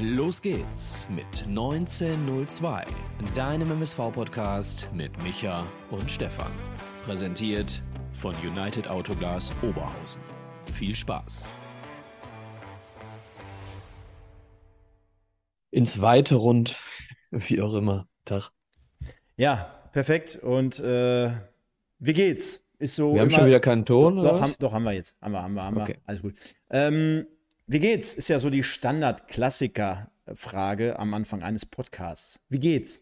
Los geht's mit 1902, deinem MSV-Podcast mit Micha und Stefan. Präsentiert von United Autoglas Oberhausen. Viel Spaß! Ins Weite rund, wie auch immer. Tag. Ja, perfekt. Und äh, wie geht's? Ist so. Wir haben schon wieder keinen Ton. Doch, oder doch, haben, doch, haben wir jetzt. Haben wir, haben wir, haben wir. Okay. Alles gut. Ähm, wie geht's? Ist ja so die Standard-Klassiker-Frage am Anfang eines Podcasts. Wie geht's?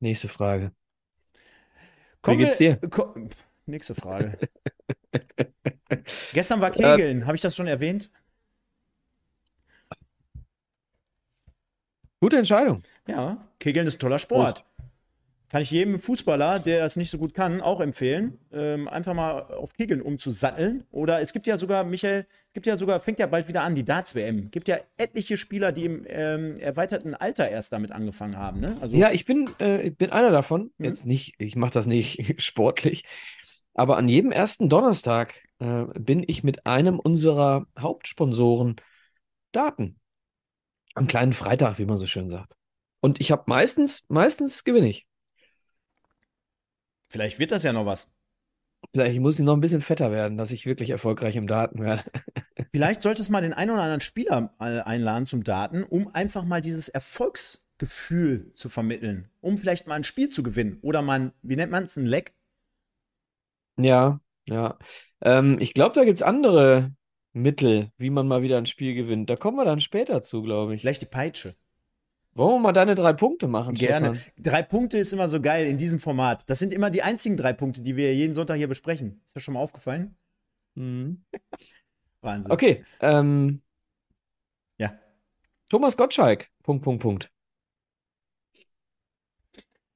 Nächste Frage. Kommen geht's wir- dir? Ko Pff, nächste Frage. Gestern war Kegeln. Habe ich das schon erwähnt? Gute Entscheidung. Ja, Kegeln ist toller Sport. Kann ich jedem Fußballer, der es nicht so gut kann, auch empfehlen, ähm, einfach mal auf Kegeln umzusatteln. Oder es gibt ja sogar, Michael, es gibt ja sogar, fängt ja bald wieder an, die Darts-WM. gibt ja etliche Spieler, die im ähm, erweiterten Alter erst damit angefangen haben. Ne? Also, Ja, ich bin, äh, bin einer davon. Mhm. Jetzt nicht, ich mache das nicht sportlich, aber an jedem ersten Donnerstag äh, bin ich mit einem unserer Hauptsponsoren Daten. Am kleinen Freitag, wie man so schön sagt. Und ich habe meistens, meistens gewinne ich. Vielleicht wird das ja noch was. Vielleicht muss ich noch ein bisschen fetter werden, dass ich wirklich erfolgreich im Daten werde. Vielleicht solltest du mal den einen oder anderen Spieler äh, einladen zum Daten, um einfach mal dieses Erfolgsgefühl zu vermitteln. Um vielleicht mal ein Spiel zu gewinnen. Oder mal, ein, wie nennt man es, ein Leck? Ja, ja. Ähm, ich glaube, da gibt es andere Mittel, wie man mal wieder ein Spiel gewinnt. Da kommen wir dann später zu, glaube ich. Vielleicht die Peitsche. Wollen wir mal deine drei Punkte machen, Gerne. Stefan? Drei Punkte ist immer so geil in diesem Format. Das sind immer die einzigen drei Punkte, die wir jeden Sonntag hier besprechen. Ist das schon mal aufgefallen? Mhm. Wahnsinn. Okay. Ähm, Ja. Thomas Gottschalk. Punkt, Punkt, Punkt.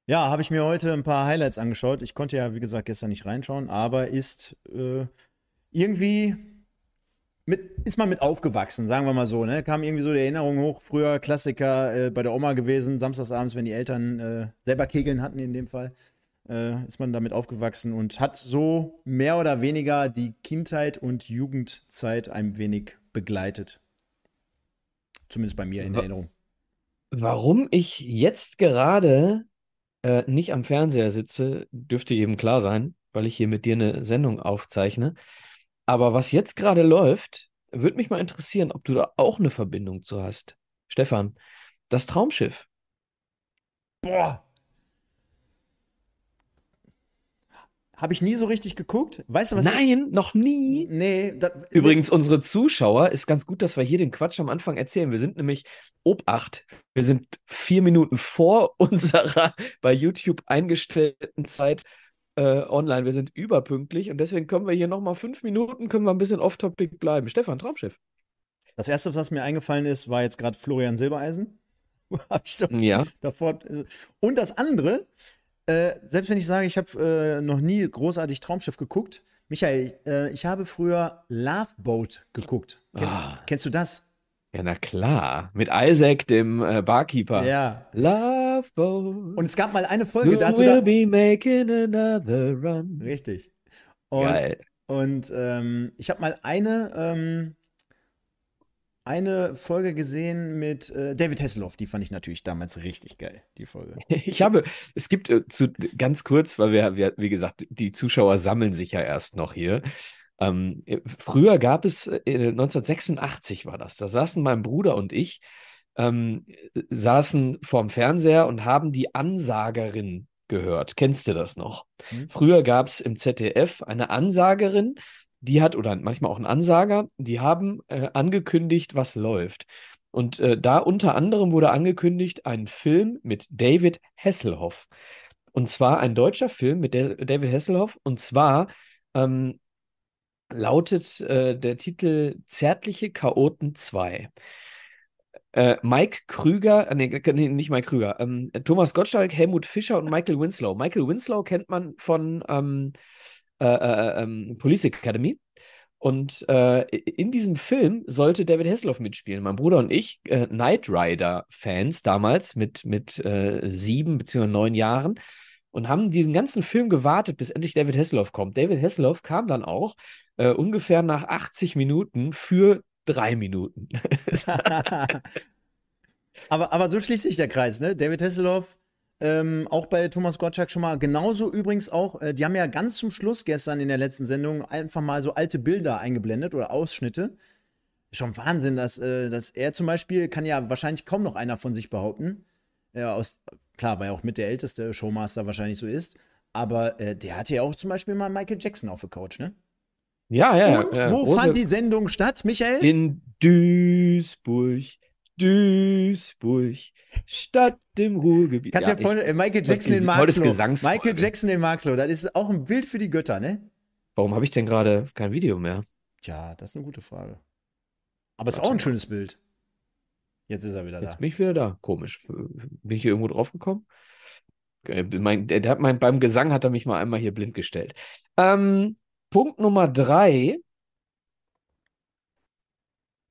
Ja, habe ich mir heute ein paar Highlights angeschaut. Ich konnte ja, wie gesagt, gestern nicht reinschauen, aber ist äh, irgendwie mit, ist man mit aufgewachsen, sagen wir mal so. Ne? Kam irgendwie so die Erinnerung hoch. Früher Klassiker äh, bei der Oma gewesen, samstagsabends, wenn die Eltern äh, selber Kegeln hatten in dem Fall. Äh, ist man damit aufgewachsen und hat so mehr oder weniger die Kindheit und Jugendzeit ein wenig begleitet. Zumindest bei mir in Wa- Erinnerung. Warum ich jetzt gerade äh, nicht am Fernseher sitze, dürfte jedem klar sein, weil ich hier mit dir eine Sendung aufzeichne. Aber was jetzt gerade läuft, würde mich mal interessieren, ob du da auch eine Verbindung zu hast. Stefan, das Traumschiff. Boah. Habe ich nie so richtig geguckt. Weißt du, was? Nein, noch nie. Nee. Da, Übrigens, unsere Zuschauer, ist ganz gut, dass wir hier den Quatsch am Anfang erzählen. Wir sind nämlich Obacht. Wir sind vier Minuten vor unserer bei YouTube eingestellten Zeit äh, online. Wir sind überpünktlich und deswegen können wir hier nochmal fünf Minuten, können wir ein bisschen off-topic bleiben. Stefan, Traumschiff. Das erste, was mir eingefallen ist, war jetzt gerade Florian Silbereisen. Hab ich so Ja. davor. äh, Und das andere, äh, selbst wenn ich sage, ich habe äh, noch nie großartig Traumschiff geguckt, Michael, äh, ich habe früher Love Boat geguckt. Kennst, Ah. kennst du das? Ja, na klar. Mit Isaac, dem äh, Barkeeper. Ja. Love Boat. Und es gab mal eine Folge, da hat will sogar. be making another run. Richtig. Und Geil. Und ähm, ich habe mal eine, ähm, eine Folge gesehen mit äh, David Hasselhoff. Die fand ich natürlich damals richtig geil, die Folge. Ich habe, es gibt äh, zu, ganz kurz, weil wir, wir, wie gesagt, die Zuschauer sammeln sich ja erst noch hier. Ähm, äh, früher gab es, äh, 1986 war das, da saßen mein Bruder und ich, ähm, äh, saßen vorm Fernseher und haben die Ansagerin gehört. Kennst du das noch? Hm. Früher gab es im ZDF eine Ansagerin, die hat, oder manchmal auch einen Ansager, die haben äh, angekündigt, was läuft. Und äh, da unter anderem wurde angekündigt ein Film mit David Hasselhoff. Und zwar ein deutscher Film mit Da- David Hasselhoff. Und zwar ähm, lautet äh, der Titel Zärtliche Chaoten 2. Äh, Mike Krüger, äh, nee, nee, nicht Mike Krüger, ähm, Thomas Gottschalk, Helmut Fischer und Michael Winslow. Michael Winslow kennt man von ähm, äh, äh, ähm, Police Academy. Und in diesem Film sollte David Hasselhoff mitspielen. Mein Bruder und ich, äh, Knight Rider-Fans damals mit, mit sieben beziehungsweise neun Jahren, und haben diesen ganzen Film gewartet, bis endlich David Hasselhoff kommt. David Hasselhoff kam dann auch äh, ungefähr nach 80 Minuten für drei Minuten. aber, aber so schließt sich der Kreis, ne? David Hasselhoff, ähm, auch bei Thomas Gottschalk schon mal. Genauso übrigens auch, äh, die haben ja ganz zum Schluss gestern in der letzten Sendung einfach mal so alte Bilder eingeblendet oder Ausschnitte. Schon Wahnsinn, dass, äh, dass er zum Beispiel, kann ja wahrscheinlich kaum noch einer von sich behaupten. Äh, aus, klar, weil er auch mit der älteste Showmaster wahrscheinlich so ist. Aber äh, der hatte ja auch zum Beispiel mal Michael Jackson auf der Couch, ne? Ja, ja. Und ja, wo fand die Sendung statt, Michael? In Duisburg, Duisburg, Stadt im Ruhrgebiet. Kannst ja, ich- vorstellen, äh, Michael Jackson in Marxloh. Michael Jackson in Marxloh, das ist auch ein Bild für die Götter, ne? Warum habe ich denn gerade kein Video mehr? Tja, das ist eine gute Frage. Aber es ist auch ein schönes Bild. Jetzt ist er wieder Jetzt da. bin ich wieder da. Komisch. Bin ich hier irgendwo drauf gekommen? Okay, Mein, der hat mein, beim Gesang hat er mich mal einmal hier blind gestellt. Ähm, Punkt Nummer drei.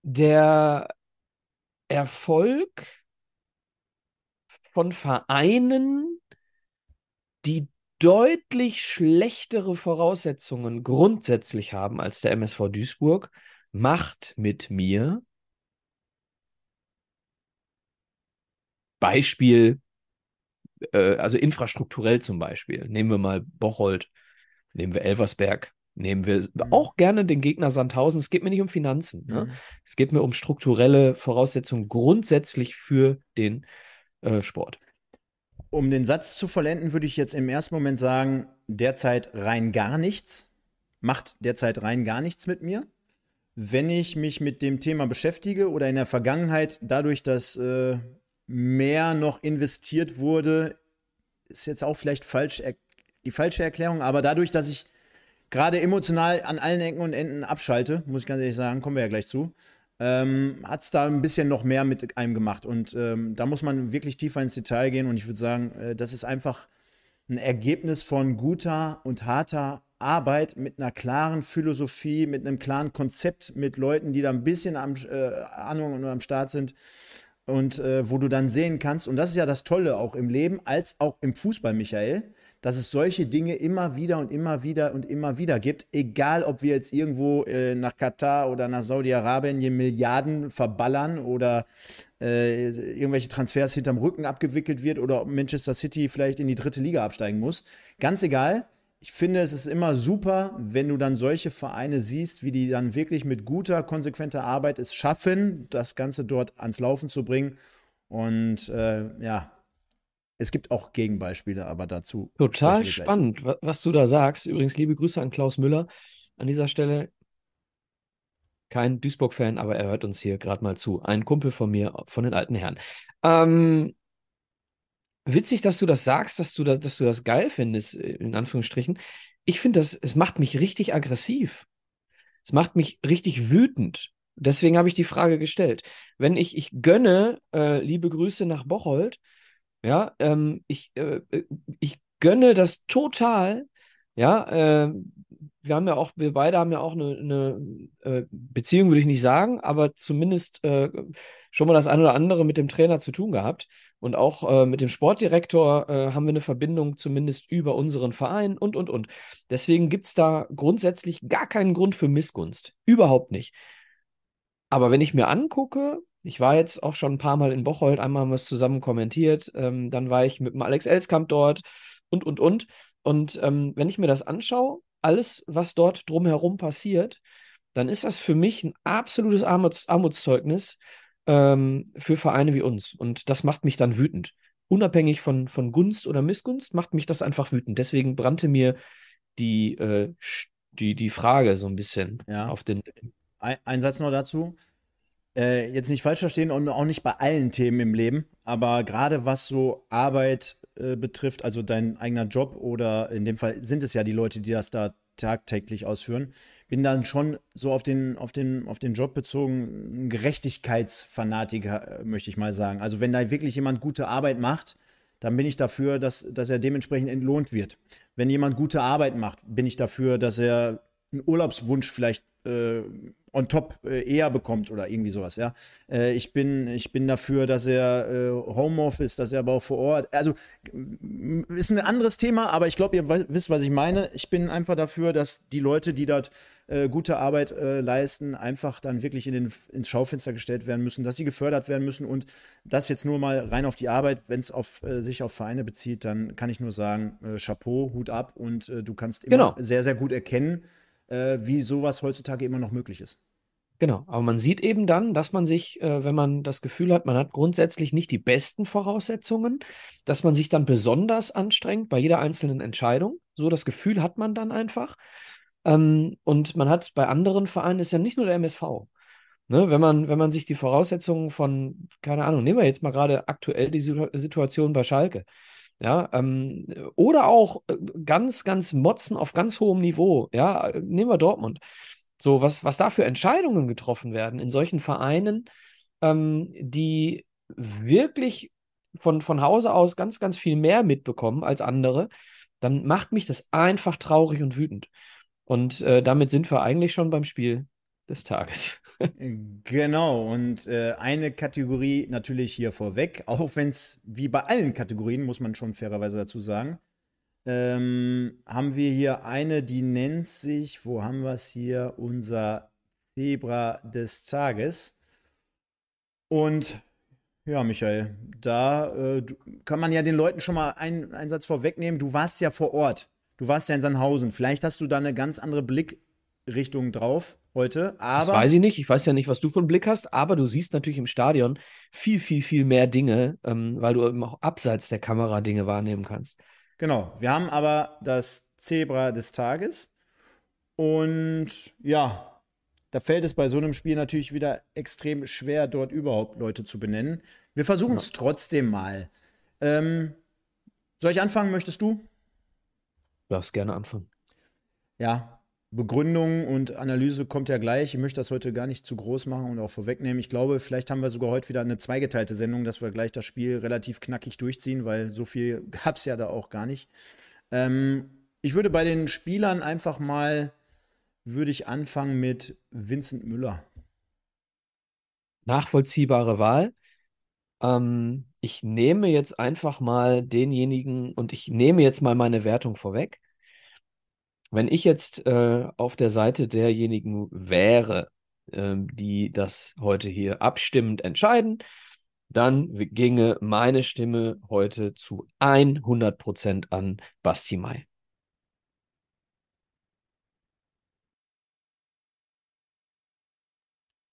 Der Erfolg von Vereinen, die deutlich schlechtere Voraussetzungen grundsätzlich haben als der MSV Duisburg, macht mit mir Beispiel, äh, also infrastrukturell zum Beispiel. Nehmen wir mal Bocholt, nehmen wir Elversberg, nehmen wir auch gerne den Gegner Sandhausen. Es geht mir nicht um Finanzen. Ne? Mhm. Es geht mir um strukturelle Voraussetzungen grundsätzlich für den äh, Sport. Um den Satz zu vollenden, würde ich jetzt im ersten Moment sagen, derzeit rein gar nichts. Macht derzeit rein gar nichts mit mir. Wenn ich mich mit dem Thema beschäftige oder in der Vergangenheit, dadurch, dass äh, mehr noch investiert wurde, ist jetzt auch vielleicht falsch die falsche Erklärung, aber dadurch, dass ich gerade emotional an allen Ecken und Enden abschalte, muss ich ganz ehrlich sagen, kommen wir ja gleich zu, ähm, hat es da ein bisschen noch mehr mit einem gemacht. Und ähm, da muss man wirklich tiefer ins Detail gehen. Und ich würde sagen, äh, das ist einfach ein Ergebnis von guter und harter Arbeit mit einer klaren Philosophie, mit einem klaren Konzept, mit Leuten, die da ein bisschen am äh, Ahnung und am Start sind. Und äh, wo du dann sehen kannst, und das ist ja das Tolle auch im Leben, als auch im Fußball, Michael, dass es solche Dinge immer wieder und immer wieder und immer wieder gibt. Egal, ob wir jetzt irgendwo äh, nach Katar oder nach Saudi-Arabien hier Milliarden verballern oder äh, irgendwelche Transfers hinterm Rücken abgewickelt wird oder ob Manchester City vielleicht in die dritte Liga absteigen muss. Ganz egal. Ich finde, es ist immer super, wenn du dann solche Vereine siehst, wie die dann wirklich mit guter, konsequenter Arbeit es schaffen, das Ganze dort ans Laufen zu bringen. Und äh, ja, es gibt auch Gegenbeispiele, aber dazu. Total gleich. spannend, wa- was du da sagst. Übrigens, liebe Grüße an Klaus Müller an dieser Stelle. Kein Duisburg-Fan, aber er hört uns hier gerade mal zu. Ein Kumpel von mir, von den alten Herren. Ähm, witzig, dass du das sagst, dass du das, dass du das geil findest, äh, in Anführungsstrichen. Ich finde das, es macht mich richtig aggressiv. Es macht mich richtig wütend. Deswegen habe ich die Frage gestellt. Wenn ich, ich gönne, äh, liebe Grüße nach Bocholt, ja, ähm, ich, äh, äh, ich gönne das total. Ja, äh, wir haben ja auch, wir beide haben ja auch eine, eine äh, Beziehung, würde ich nicht sagen, aber zumindest schon mal das eine oder andere mit dem Trainer zu tun gehabt. Und auch äh, mit dem Sportdirektor äh, haben wir eine Verbindung, zumindest über unseren Verein und, und, und. Deswegen gibt es da grundsätzlich gar keinen Grund für Missgunst. Überhaupt nicht. Aber wenn ich mir angucke, ich war jetzt auch schon ein paar Mal in Bocholt, einmal haben wir es zusammen kommentiert, ähm, dann war ich mit dem Alex Elskamp dort und, und, und. Und ähm, wenn ich mir das anschaue, alles, was dort drumherum passiert, dann ist das für mich ein absolutes Armuts Armutszeugnis ähm, für Vereine wie uns. Und das macht mich dann wütend. Unabhängig von, von Gunst oder Missgunst macht mich das einfach wütend. Deswegen brannte mir die, äh, die, die Frage so ein bisschen Ja. auf den Ein, ein Satz noch dazu. Äh, jetzt nicht falsch verstehen und auch nicht bei allen Themen im Leben, aber gerade was so Arbeit äh, betrifft, also dein eigener Job oder in dem Fall sind es ja die Leute, die das da tagtäglich ausführen, bin dann schon so auf den, auf den, auf den Job bezogen, ein Gerechtigkeitsfanatiker, äh, möchte ich mal sagen. Also wenn da wirklich jemand gute Arbeit macht, dann bin ich dafür, dass, dass er dementsprechend entlohnt wird. Wenn jemand gute Arbeit macht, bin ich dafür, dass er einen Urlaubswunsch vielleicht äh, on top äh, eher bekommt oder irgendwie sowas, ja. Äh, ich, bin, ich bin dafür, dass er äh, Homeoffice, dass er aber auch vor Ort, also ist ein anderes Thema, aber ich glaube, ihr wisst, was ich meine. Ich bin einfach dafür, dass die Leute, die dort äh, gute Arbeit äh, leisten, einfach dann wirklich in den, ins Schaufenster gestellt werden müssen, dass sie gefördert werden müssen und das jetzt nur mal rein auf die Arbeit, wenn es auf, äh, sich auf Vereine bezieht, dann kann ich nur sagen, Chapeau, Hut ab und du kannst immer genau. sehr, sehr gut erkennen, äh, wie sowas heutzutage immer noch möglich ist. Genau, aber man sieht eben dann, dass man sich, äh, wenn man das Gefühl hat, man hat grundsätzlich nicht die besten Voraussetzungen, dass man sich dann besonders anstrengt bei jeder einzelnen Entscheidung. So das Gefühl hat man dann einfach. Ähm, und man hat bei anderen Vereinen, ist ja nicht nur der MSV. Ne, wenn, man, wenn man sich die Voraussetzungen von, keine Ahnung, nehmen wir jetzt mal gerade aktuell die Situation bei Schalke. Ja, ähm, oder auch äh, ganz, ganz Motzen auf ganz hohem Niveau. Ja, nehmen wir Dortmund. So, was, was da für Entscheidungen getroffen werden in solchen Vereinen, ähm, die wirklich von, von Hause aus ganz, ganz viel mehr mitbekommen als andere, dann macht mich das einfach traurig und wütend. Und äh, damit sind wir eigentlich schon beim Spiel des Tages. genau, und äh, eine Kategorie natürlich hier vorweg, auch wenn es wie bei allen Kategorien, muss man schon fairerweise dazu sagen, ähm, haben wir hier eine, die nennt sich, wo haben wir es hier, unser Zebra des Tages. Und ja, Michael, da äh, kann man ja den Leuten schon mal einen, einen Satz vorwegnehmen. Du warst ja vor Ort. Du warst ja in Sandhausen. Vielleicht hast du da eine ganz andere Blickrichtung drauf heute. Aber das weiß ich nicht. Ich weiß ja nicht, was du für einen Blick hast, aber du siehst natürlich im Stadion viel, viel, viel mehr Dinge, ähm, weil du eben auch abseits der Kamera Dinge wahrnehmen kannst. Genau. Wir haben aber das Zebra des Tages. Und ja, da fällt es bei so einem Spiel natürlich wieder extrem schwer, dort überhaupt Leute zu benennen. Wir versuchen es ja. trotzdem mal. Ähm, soll ich anfangen? Möchtest du? Du darfst gerne anfangen. Ja, Begründung und Analyse kommt ja gleich. Ich möchte das heute gar nicht zu groß machen und auch vorwegnehmen. Ich glaube, vielleicht haben wir sogar heute wieder eine zweigeteilte Sendung, dass wir gleich das Spiel relativ knackig durchziehen, weil so viel gab es ja da auch gar nicht. Ähm, ich würde bei den Spielern einfach mal, würde ich anfangen mit Vincent Müller. Nachvollziehbare Wahl. Ähm, ich nehme jetzt einfach mal denjenigen und ich nehme jetzt mal meine Wertung vorweg. Wenn ich jetzt äh, auf der Seite derjenigen wäre, äh, die das heute hier abstimmend entscheiden, dann ginge meine Stimme heute zu 100% an Basti Mai.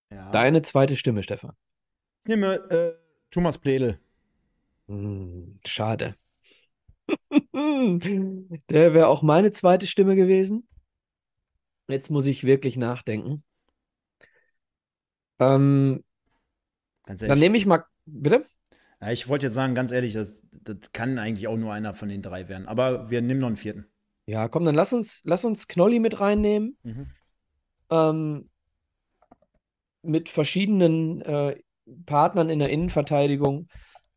Ja. Deine zweite Stimme, Stefan. Ich nehme äh, Thomas Pledel. Hm, schade. Der wäre auch meine zweite Stimme gewesen. Jetzt muss ich wirklich nachdenken. Ähm, dann nehme ich mal. Bitte? Ja, ich wollte jetzt sagen, ganz ehrlich, das, das kann eigentlich auch nur einer von den drei werden. Aber wir nehmen noch einen vierten. Ja, komm, dann lass uns, lass uns Knolli mit reinnehmen. Mhm. Ähm, mit verschiedenen äh, Partnern in der Innenverteidigung.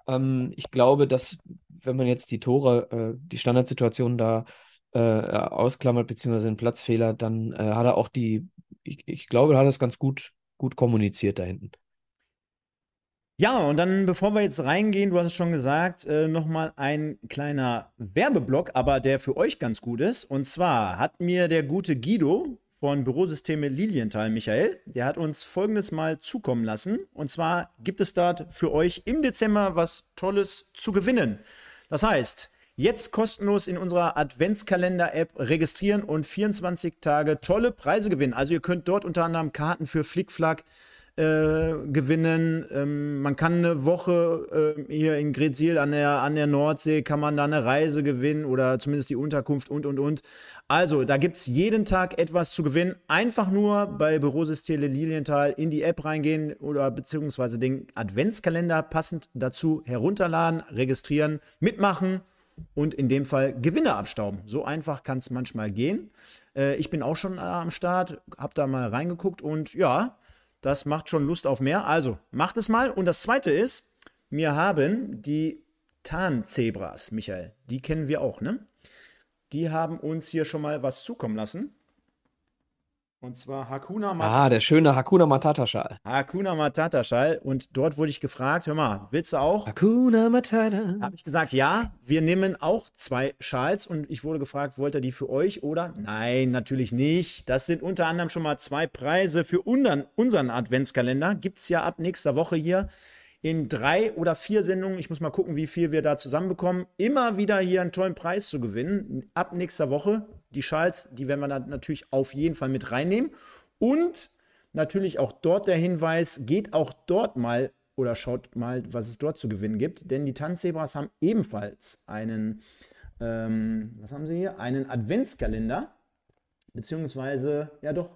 Ähm, ich glaube, dass wenn man jetzt die Tore, äh, die Standardsituation da äh, ausklammert, beziehungsweise einen Platzfehler, dann äh, hat er auch die, ich, ich glaube, er hat das ganz gut, gut kommuniziert da hinten. Ja, und dann, bevor wir jetzt reingehen, du hast es schon gesagt, äh, nochmal ein kleiner Werbeblock, aber der für euch ganz gut ist. Und zwar hat mir der gute Guido von Bürosysteme Lilienthal, Michael. Der hat uns folgendes mal zukommen lassen. Und zwar gibt es dort für euch im Dezember was Tolles zu gewinnen. Das heißt, jetzt kostenlos in unserer Adventskalender-App registrieren und 24 Tage tolle Preise gewinnen. Also ihr könnt dort unter anderem Karten für Flickflack, äh, gewinnen. Ähm, man kann eine Woche äh, hier in Gretzil an der, an der Nordsee, kann man da eine Reise gewinnen oder zumindest die Unterkunft und, und, und. Also, da gibt es jeden Tag etwas zu gewinnen. Einfach nur bei Bürosysteme Lilienthal in die App reingehen oder beziehungsweise den Adventskalender passend dazu herunterladen, registrieren, mitmachen und in dem Fall Gewinne abstauben. So einfach kann es manchmal gehen. Äh, ich bin auch schon äh, am Start, habe da mal reingeguckt und ja, das macht schon Lust auf mehr. Also macht es mal. Und das zweite ist, wir haben die Tarnzebras, Michael. Die kennen wir auch, ne? Die haben uns hier schon mal was zukommen lassen. Und zwar Hakuna Matata. Ah, der schöne Hakuna Matata-Schal. Hakuna Matata Schal. Und dort wurde ich gefragt, hör mal, willst du auch? Hakuna Matata. Habe ich gesagt, ja, wir nehmen auch zwei Schals. Und ich wurde gefragt, wollt ihr die für euch oder? Nein, natürlich nicht. Das sind unter anderem schon mal zwei Preise für unseren, unseren Adventskalender. Gibt es ja ab nächster Woche hier in drei oder vier Sendungen, ich muss mal gucken, wie viel wir da zusammenbekommen, immer wieder hier einen tollen Preis zu gewinnen. Ab nächster Woche. Die Schals, die werden wir dann natürlich auf jeden Fall mit reinnehmen. Und natürlich auch dort der Hinweis, geht auch dort mal oder schaut mal, was es dort zu gewinnen gibt. Denn die Tanzzebras haben ebenfalls einen, ähm, was haben sie hier? Einen Adventskalender. Beziehungsweise, ja doch,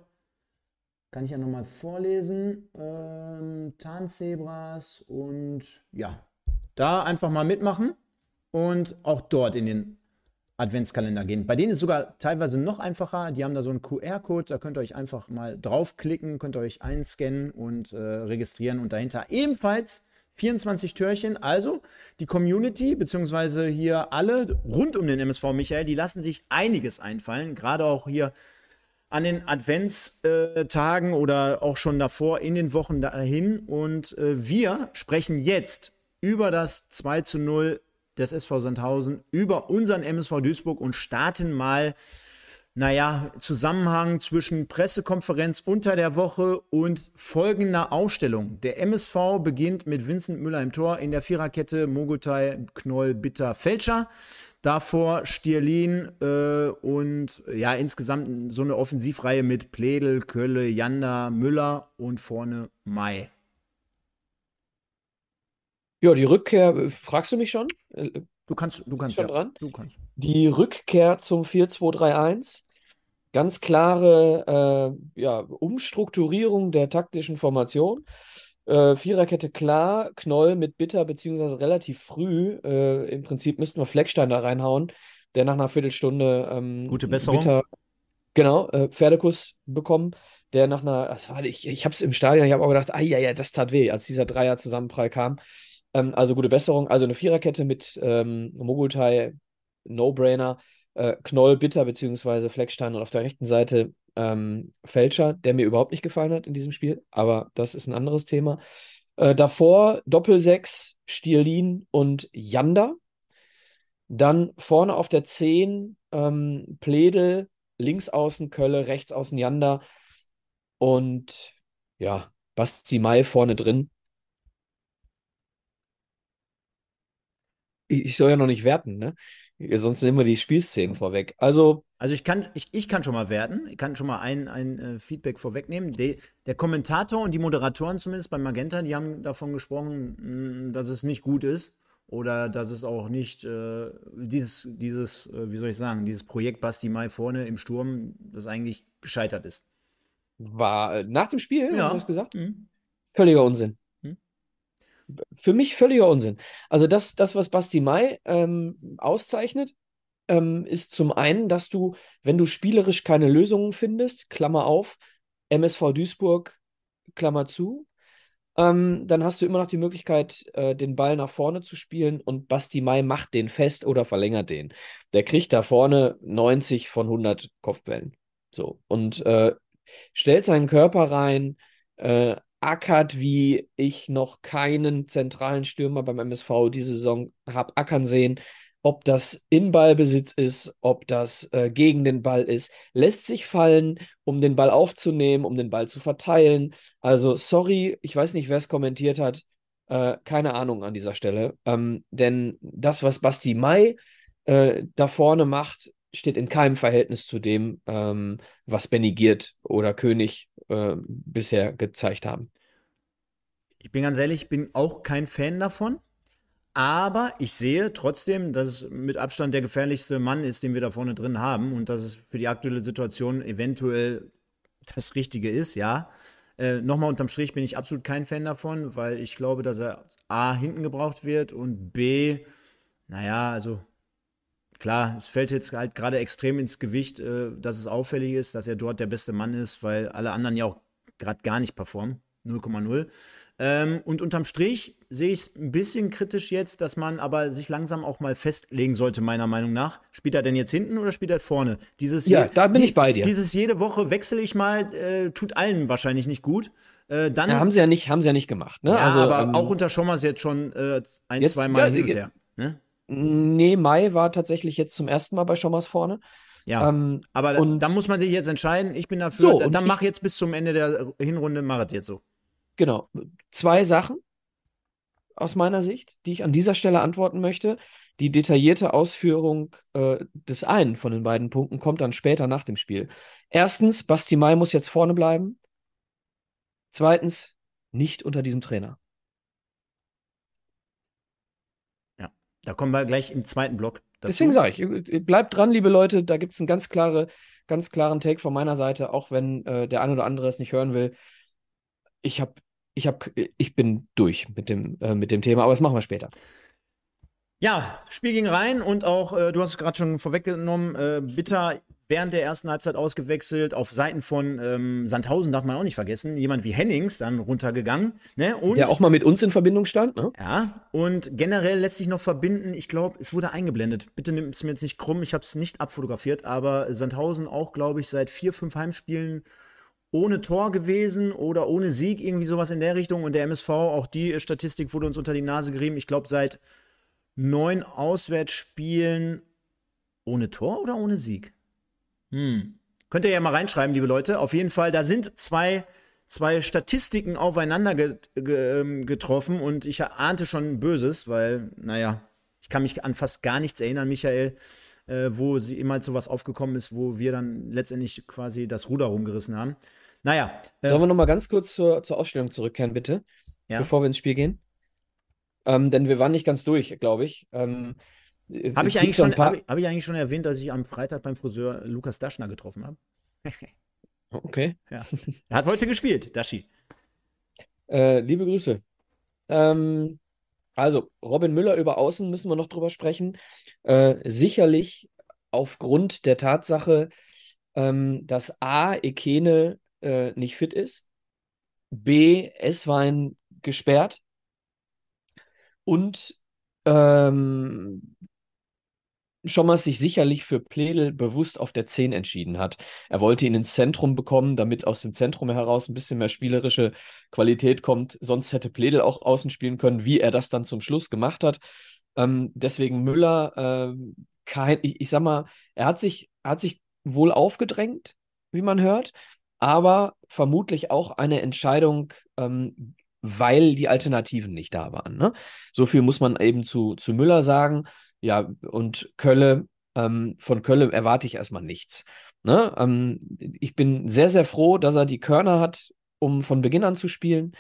kann ich ja nochmal vorlesen. Ähm, Tarnzebras und ja, da einfach mal mitmachen und auch dort in den Adventskalender gehen. Bei denen ist sogar teilweise noch einfacher. Die haben da so einen QR-Code, da könnt ihr euch einfach mal draufklicken, könnt ihr euch einscannen und äh, registrieren und dahinter ebenfalls 24 Türchen. Also die Community, beziehungsweise hier alle rund um den MSV Michael, die lassen sich einiges einfallen. Gerade auch hier an den Adventstagen oder auch schon davor in den Wochen dahin. Und äh, wir sprechen jetzt über das 2 zu 0 des SV Sandhausen, über unseren MSV Duisburg und starten mal, naja, Zusammenhang zwischen Pressekonferenz unter der Woche und folgender Ausstellung. Der MSV beginnt mit Vincent Müller im Tor in der Viererkette Mogultai, Knoll, Bitter, Fälscher. Davor Stierlin äh, und ja, insgesamt so eine Offensivreihe mit Pledel, Kölle, Janda, Müller und vorne Mai. Ja, die Rückkehr, fragst du mich schon? Äh, Du kannst, du kannst, Schon ja. dran? Du kannst. Die Rückkehr zum 4-2-3-1. Ganz klare äh, ja, Umstrukturierung der taktischen Formation. Äh, Viererkette klar, Knoll mit Bitter, beziehungsweise relativ früh. Äh, Im Prinzip müssten wir Fleckstein da reinhauen, der nach einer Viertelstunde ähm, Gute Besserung. Bitter, genau, äh, Pferdekuss bekommen, der nach einer, das war, ich, ich habe es im Stadion, ich habe auch gedacht, ah ja, ja, das tat weh, als dieser Dreier-Zusammenprall kam. Ähm, also gute Besserung. Also eine Viererkette mit ähm, Mogultai, No-Brainer, äh, Knoll, Bitter beziehungsweise Fleckstein und auf der rechten Seite ähm, Fälscher, der mir überhaupt nicht gefallen hat in diesem Spiel, aber das ist ein anderes Thema. Äh, davor Doppelsechs, Stierlin und Janda. Dann vorne auf der 10 ähm, Pledel, links außen Kölle, rechts außen Janda und ja, Basti Mai vorne drin. Ich, soll ja noch nicht werten, ne? Sonst nehmen wir die Spielszenen vorweg. Also, Also ich kann, ich, ich kann schon mal werten, ich kann schon mal ein, ein äh, Feedback vorwegnehmen. De, der Kommentator und die Moderatoren zumindest bei Magenta, die haben davon gesprochen, mh, dass es nicht gut ist oder dass es auch nicht äh, dieses, dieses, äh, wie soll ich sagen, dieses Projekt Basti Mai vorne im Sturm, das eigentlich gescheitert ist. war äh, nach dem Spiel, Ja. Sie das gesagt? Mhm. Völliger Unsinn. Für mich völliger Unsinn. Also das, das was Basti Mai ähm, auszeichnet, ähm, ist zum einen, dass du, wenn du spielerisch keine Lösungen findest, Klammer auf, MSV Duisburg, Klammer zu, ähm, dann hast du immer noch die Möglichkeit, äh, den Ball nach vorne zu spielen und Basti Mai macht den fest oder verlängert den. Der kriegt da vorne 90 von 100 Kopfbällen. So. Und äh, stellt seinen Körper rein, äh, ackert, wie ich noch keinen zentralen Stürmer beim MSV diese Saison habe ackern sehen. Ob das im Ballbesitz ist, ob das äh, gegen den Ball ist, lässt sich fallen, um den Ball aufzunehmen, um den Ball zu verteilen. Also, sorry, ich weiß nicht, wer es kommentiert hat. Äh, keine Ahnung an dieser Stelle. Ähm, denn das, was Basti Mai äh, da vorne macht, steht in keinem Verhältnis zu dem, ähm, was Benny Giert oder König äh, bisher gezeigt haben. Ich bin ganz ehrlich, ich bin auch kein Fan davon. Aber ich sehe trotzdem, dass es mit Abstand der gefährlichste Mann ist, den wir da vorne drin haben und dass es für die aktuelle Situation eventuell das Richtige ist, ja. Äh, Nochmal unterm Strich bin ich absolut kein Fan davon, weil ich glaube, dass er A hinten gebraucht wird und B, naja, also klar, es fällt jetzt halt gerade extrem ins Gewicht, äh, dass es auffällig ist, dass er dort der beste Mann ist, weil alle anderen ja auch gerade gar nicht performen. 0,0. Ähm, und unterm Strich sehe ich es ein bisschen kritisch jetzt, dass man aber sich langsam auch mal festlegen sollte, meiner Meinung nach. Spielt er denn jetzt hinten oder spielt er vorne? Dieses Ja, je- da bin ich bei dir. Dieses jede Woche wechsle ich mal, äh, tut allen wahrscheinlich nicht gut. Äh, dann, Ja, haben sie ja nicht, haben sie ja nicht gemacht. Ne? ja, also, aber ähm, auch unter Schommers jetzt schon äh, ein, jetzt- zwei Mal ja, hin und äh, her. Ne? Nee, Mai war tatsächlich jetzt zum ersten Mal bei Schommers vorne. Ja, Ähm, aber und- da muss man sich jetzt entscheiden. Ich bin dafür, So, dann ich- mach jetzt bis zum Ende der Hinrunde, mach es jetzt so. Genau. Zwei Sachen aus meiner Sicht, die ich an dieser Stelle antworten möchte. Die detaillierte Ausführung äh, des einen von den beiden Punkten kommt dann später nach dem Spiel. Erstens, Basti Mai muss jetzt vorne bleiben. Zweitens, nicht unter diesem Trainer. Da kommen wir gleich im zweiten Block. dazu. Deswegen sage ich, bleibt dran, liebe Leute. Da gibt es einen ganz klare, ganz klaren Take von meiner Seite, auch wenn äh, der ein oder andere es nicht hören will. Ich hab, ich hab, ich bin durch mit dem, äh, mit dem Thema, aber das machen wir später. Ja, Spiel ging rein und auch, äh, du hast es gerade schon vorweggenommen, äh, Bitter während der ersten Halbzeit ausgewechselt. Auf Seiten von ähm, Sandhausen darf man auch nicht vergessen. Jemand wie Hennings dann runtergegangen. Ne? Und, Der auch mal mit uns in Verbindung stand, ne? ja, und generell lässt sich noch verbinden, ich glaube, es wurde eingeblendet. Bitte nimmt es mir jetzt nicht krumm, ich habe es nicht abfotografiert, aber Sandhausen auch, glaube ich, seit vier, fünf Heimspielen ohne Tor gewesen oder ohne Sieg, irgendwie sowas in der Richtung. Und der MSV, auch die Statistik wurde uns unter die Nase gerieben. Ich glaube, seit neun Auswärtsspielen ohne Tor oder ohne Sieg? Hm. Könnt ihr ja mal reinschreiben, liebe Leute. Auf jeden Fall, da sind zwei, zwei Statistiken aufeinander ge ge ähm, getroffen und ich ahnte schon Böses, weil, naja, ich kann mich an fast gar nichts erinnern, Michael, äh, wo sie immer sowas aufgekommen ist, wo wir dann letztendlich quasi das Ruder rumgerissen haben. Naja, äh, Sollen wir noch mal ganz kurz zur, zur Ausstellung zurückkehren, bitte, Ja. bevor wir ins Spiel gehen? Ähm, denn wir waren nicht ganz durch, glaube ich. Ähm, habe es ich, eigentlich schon- paar- hab ich, hab ich eigentlich schon erwähnt, dass ich am Freitag beim Friseur Lukas Daschner getroffen habe? Okay. Ja. Er hat heute gespielt, Daschi. Äh, liebe Grüße. Ähm, also, Robin Müller über Außen müssen wir noch drüber sprechen. Äh, sicherlich aufgrund der Tatsache, ähm, dass A, Ekene äh, nicht fit ist, B, Esswein gesperrt und ähm, Schommers sich sicherlich für Pledel bewusst auf der 10 entschieden hat. Er wollte ihn ins Zentrum bekommen, damit aus dem Zentrum heraus ein bisschen mehr spielerische Qualität kommt. Sonst hätte Pledel auch außen spielen können, wie er das dann zum Schluss gemacht hat. Ähm, deswegen Müller, ähm, kein, ich, ich sag mal, er hat sich, er hat sich wohl aufgedrängt, wie man hört, aber vermutlich auch eine Entscheidung, ähm, weil die Alternativen nicht da waren. Ne? So viel muss man eben zu, zu Müller sagen. Ja, und Kölle, ähm, von Kölle erwarte ich erstmal nichts. Ne? Ähm, ich bin sehr, sehr froh, dass er die Körner hat, um von Beginn an zu spielen.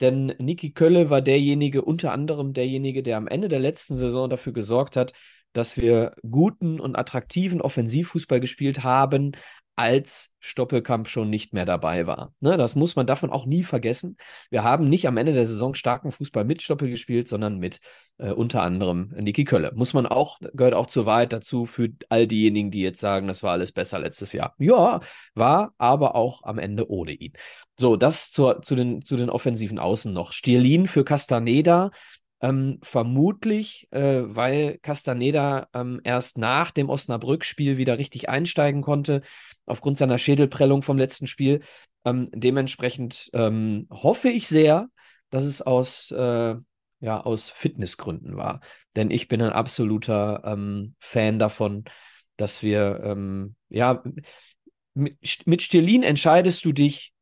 Denn Niki Kölle war derjenige, unter anderem derjenige, der am Ende der letzten Saison dafür gesorgt hat, dass wir guten und attraktiven Offensivfußball gespielt haben, als Stoppelkamp schon nicht mehr dabei war. Ne, das muss man davon auch nie vergessen. Wir haben nicht am Ende der Saison starken Fußball mit Stoppel gespielt, sondern mit äh, unter anderem Niki Kölle. Muss man auch, gehört auch zur Wahrheit dazu für all diejenigen, die jetzt sagen, das war alles besser letztes Jahr. Ja, war aber auch am Ende ohne ihn. So, das zur, zu, den, zu den offensiven Außen noch. Stierlin für Castaneda. Ähm, vermutlich, äh, weil Castaneda ähm, erst nach dem Osnabrück-Spiel wieder richtig einsteigen konnte, aufgrund seiner Schädelprellung vom letzten Spiel. Ähm, dementsprechend ähm, hoffe ich sehr, dass es aus, äh, ja, aus Fitnessgründen war. Denn ich bin ein absoluter ähm, Fan davon, dass wir, ähm, ja, mit, mit Stirlin entscheidest du dich,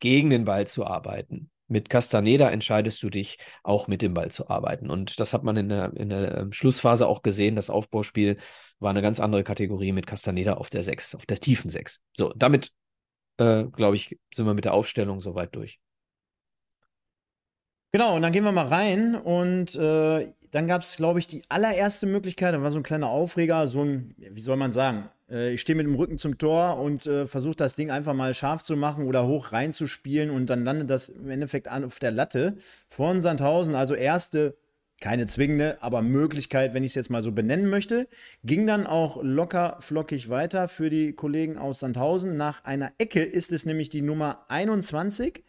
gegen den Ball zu arbeiten. Mit Castaneda entscheidest du dich, auch mit dem Ball zu arbeiten. Und das hat man in der, in der ähm, Schlussphase auch gesehen. Das Aufbauspiel war eine ganz andere Kategorie mit Castaneda auf der 6, auf der tiefen 6. So, damit, äh, glaube ich, sind wir mit der Aufstellung soweit durch. Genau, und dann gehen wir mal rein und äh, dann gab es, glaube ich, die allererste Möglichkeit, da war so ein kleiner Aufreger, so ein, wie soll man sagen, äh, ich stehe mit dem Rücken zum Tor und äh, versuche das Ding einfach mal scharf zu machen oder hoch reinzuspielen und dann landet das im Endeffekt an auf der Latte von Sandhausen, also erste keine zwingende, aber Möglichkeit, wenn ich es jetzt mal so benennen möchte. Ging dann auch locker flockig weiter für die Kollegen aus Sandhausen. Nach einer Ecke ist es nämlich die Nummer 21,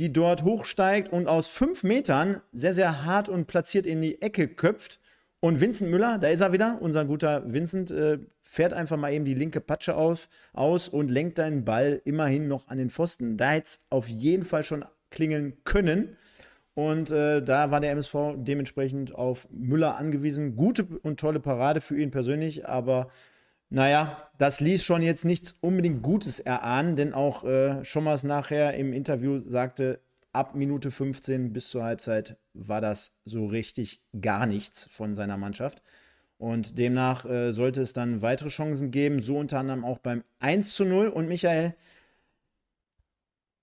die dort hochsteigt und aus fünf Metern sehr, sehr hart und platziert in die Ecke köpft. Und Vincent Müller, da ist er wieder, unser guter Vincent, äh, fährt einfach mal eben die linke Patsche auf, aus und lenkt deinen Ball immerhin noch an den Pfosten. Da hätte es auf jeden Fall schon klingeln können. Und äh, da war der MSV dementsprechend auf Müller angewiesen. Gute und tolle Parade für ihn persönlich, aber naja, das ließ schon jetzt nichts unbedingt Gutes erahnen, denn auch äh, Schommers nachher im Interview sagte, ab Minute 15 bis zur Halbzeit war das so richtig gar nichts von seiner Mannschaft. Und demnach äh, sollte es dann weitere Chancen geben, so unter anderem auch beim 1 zu 0. Und Michael,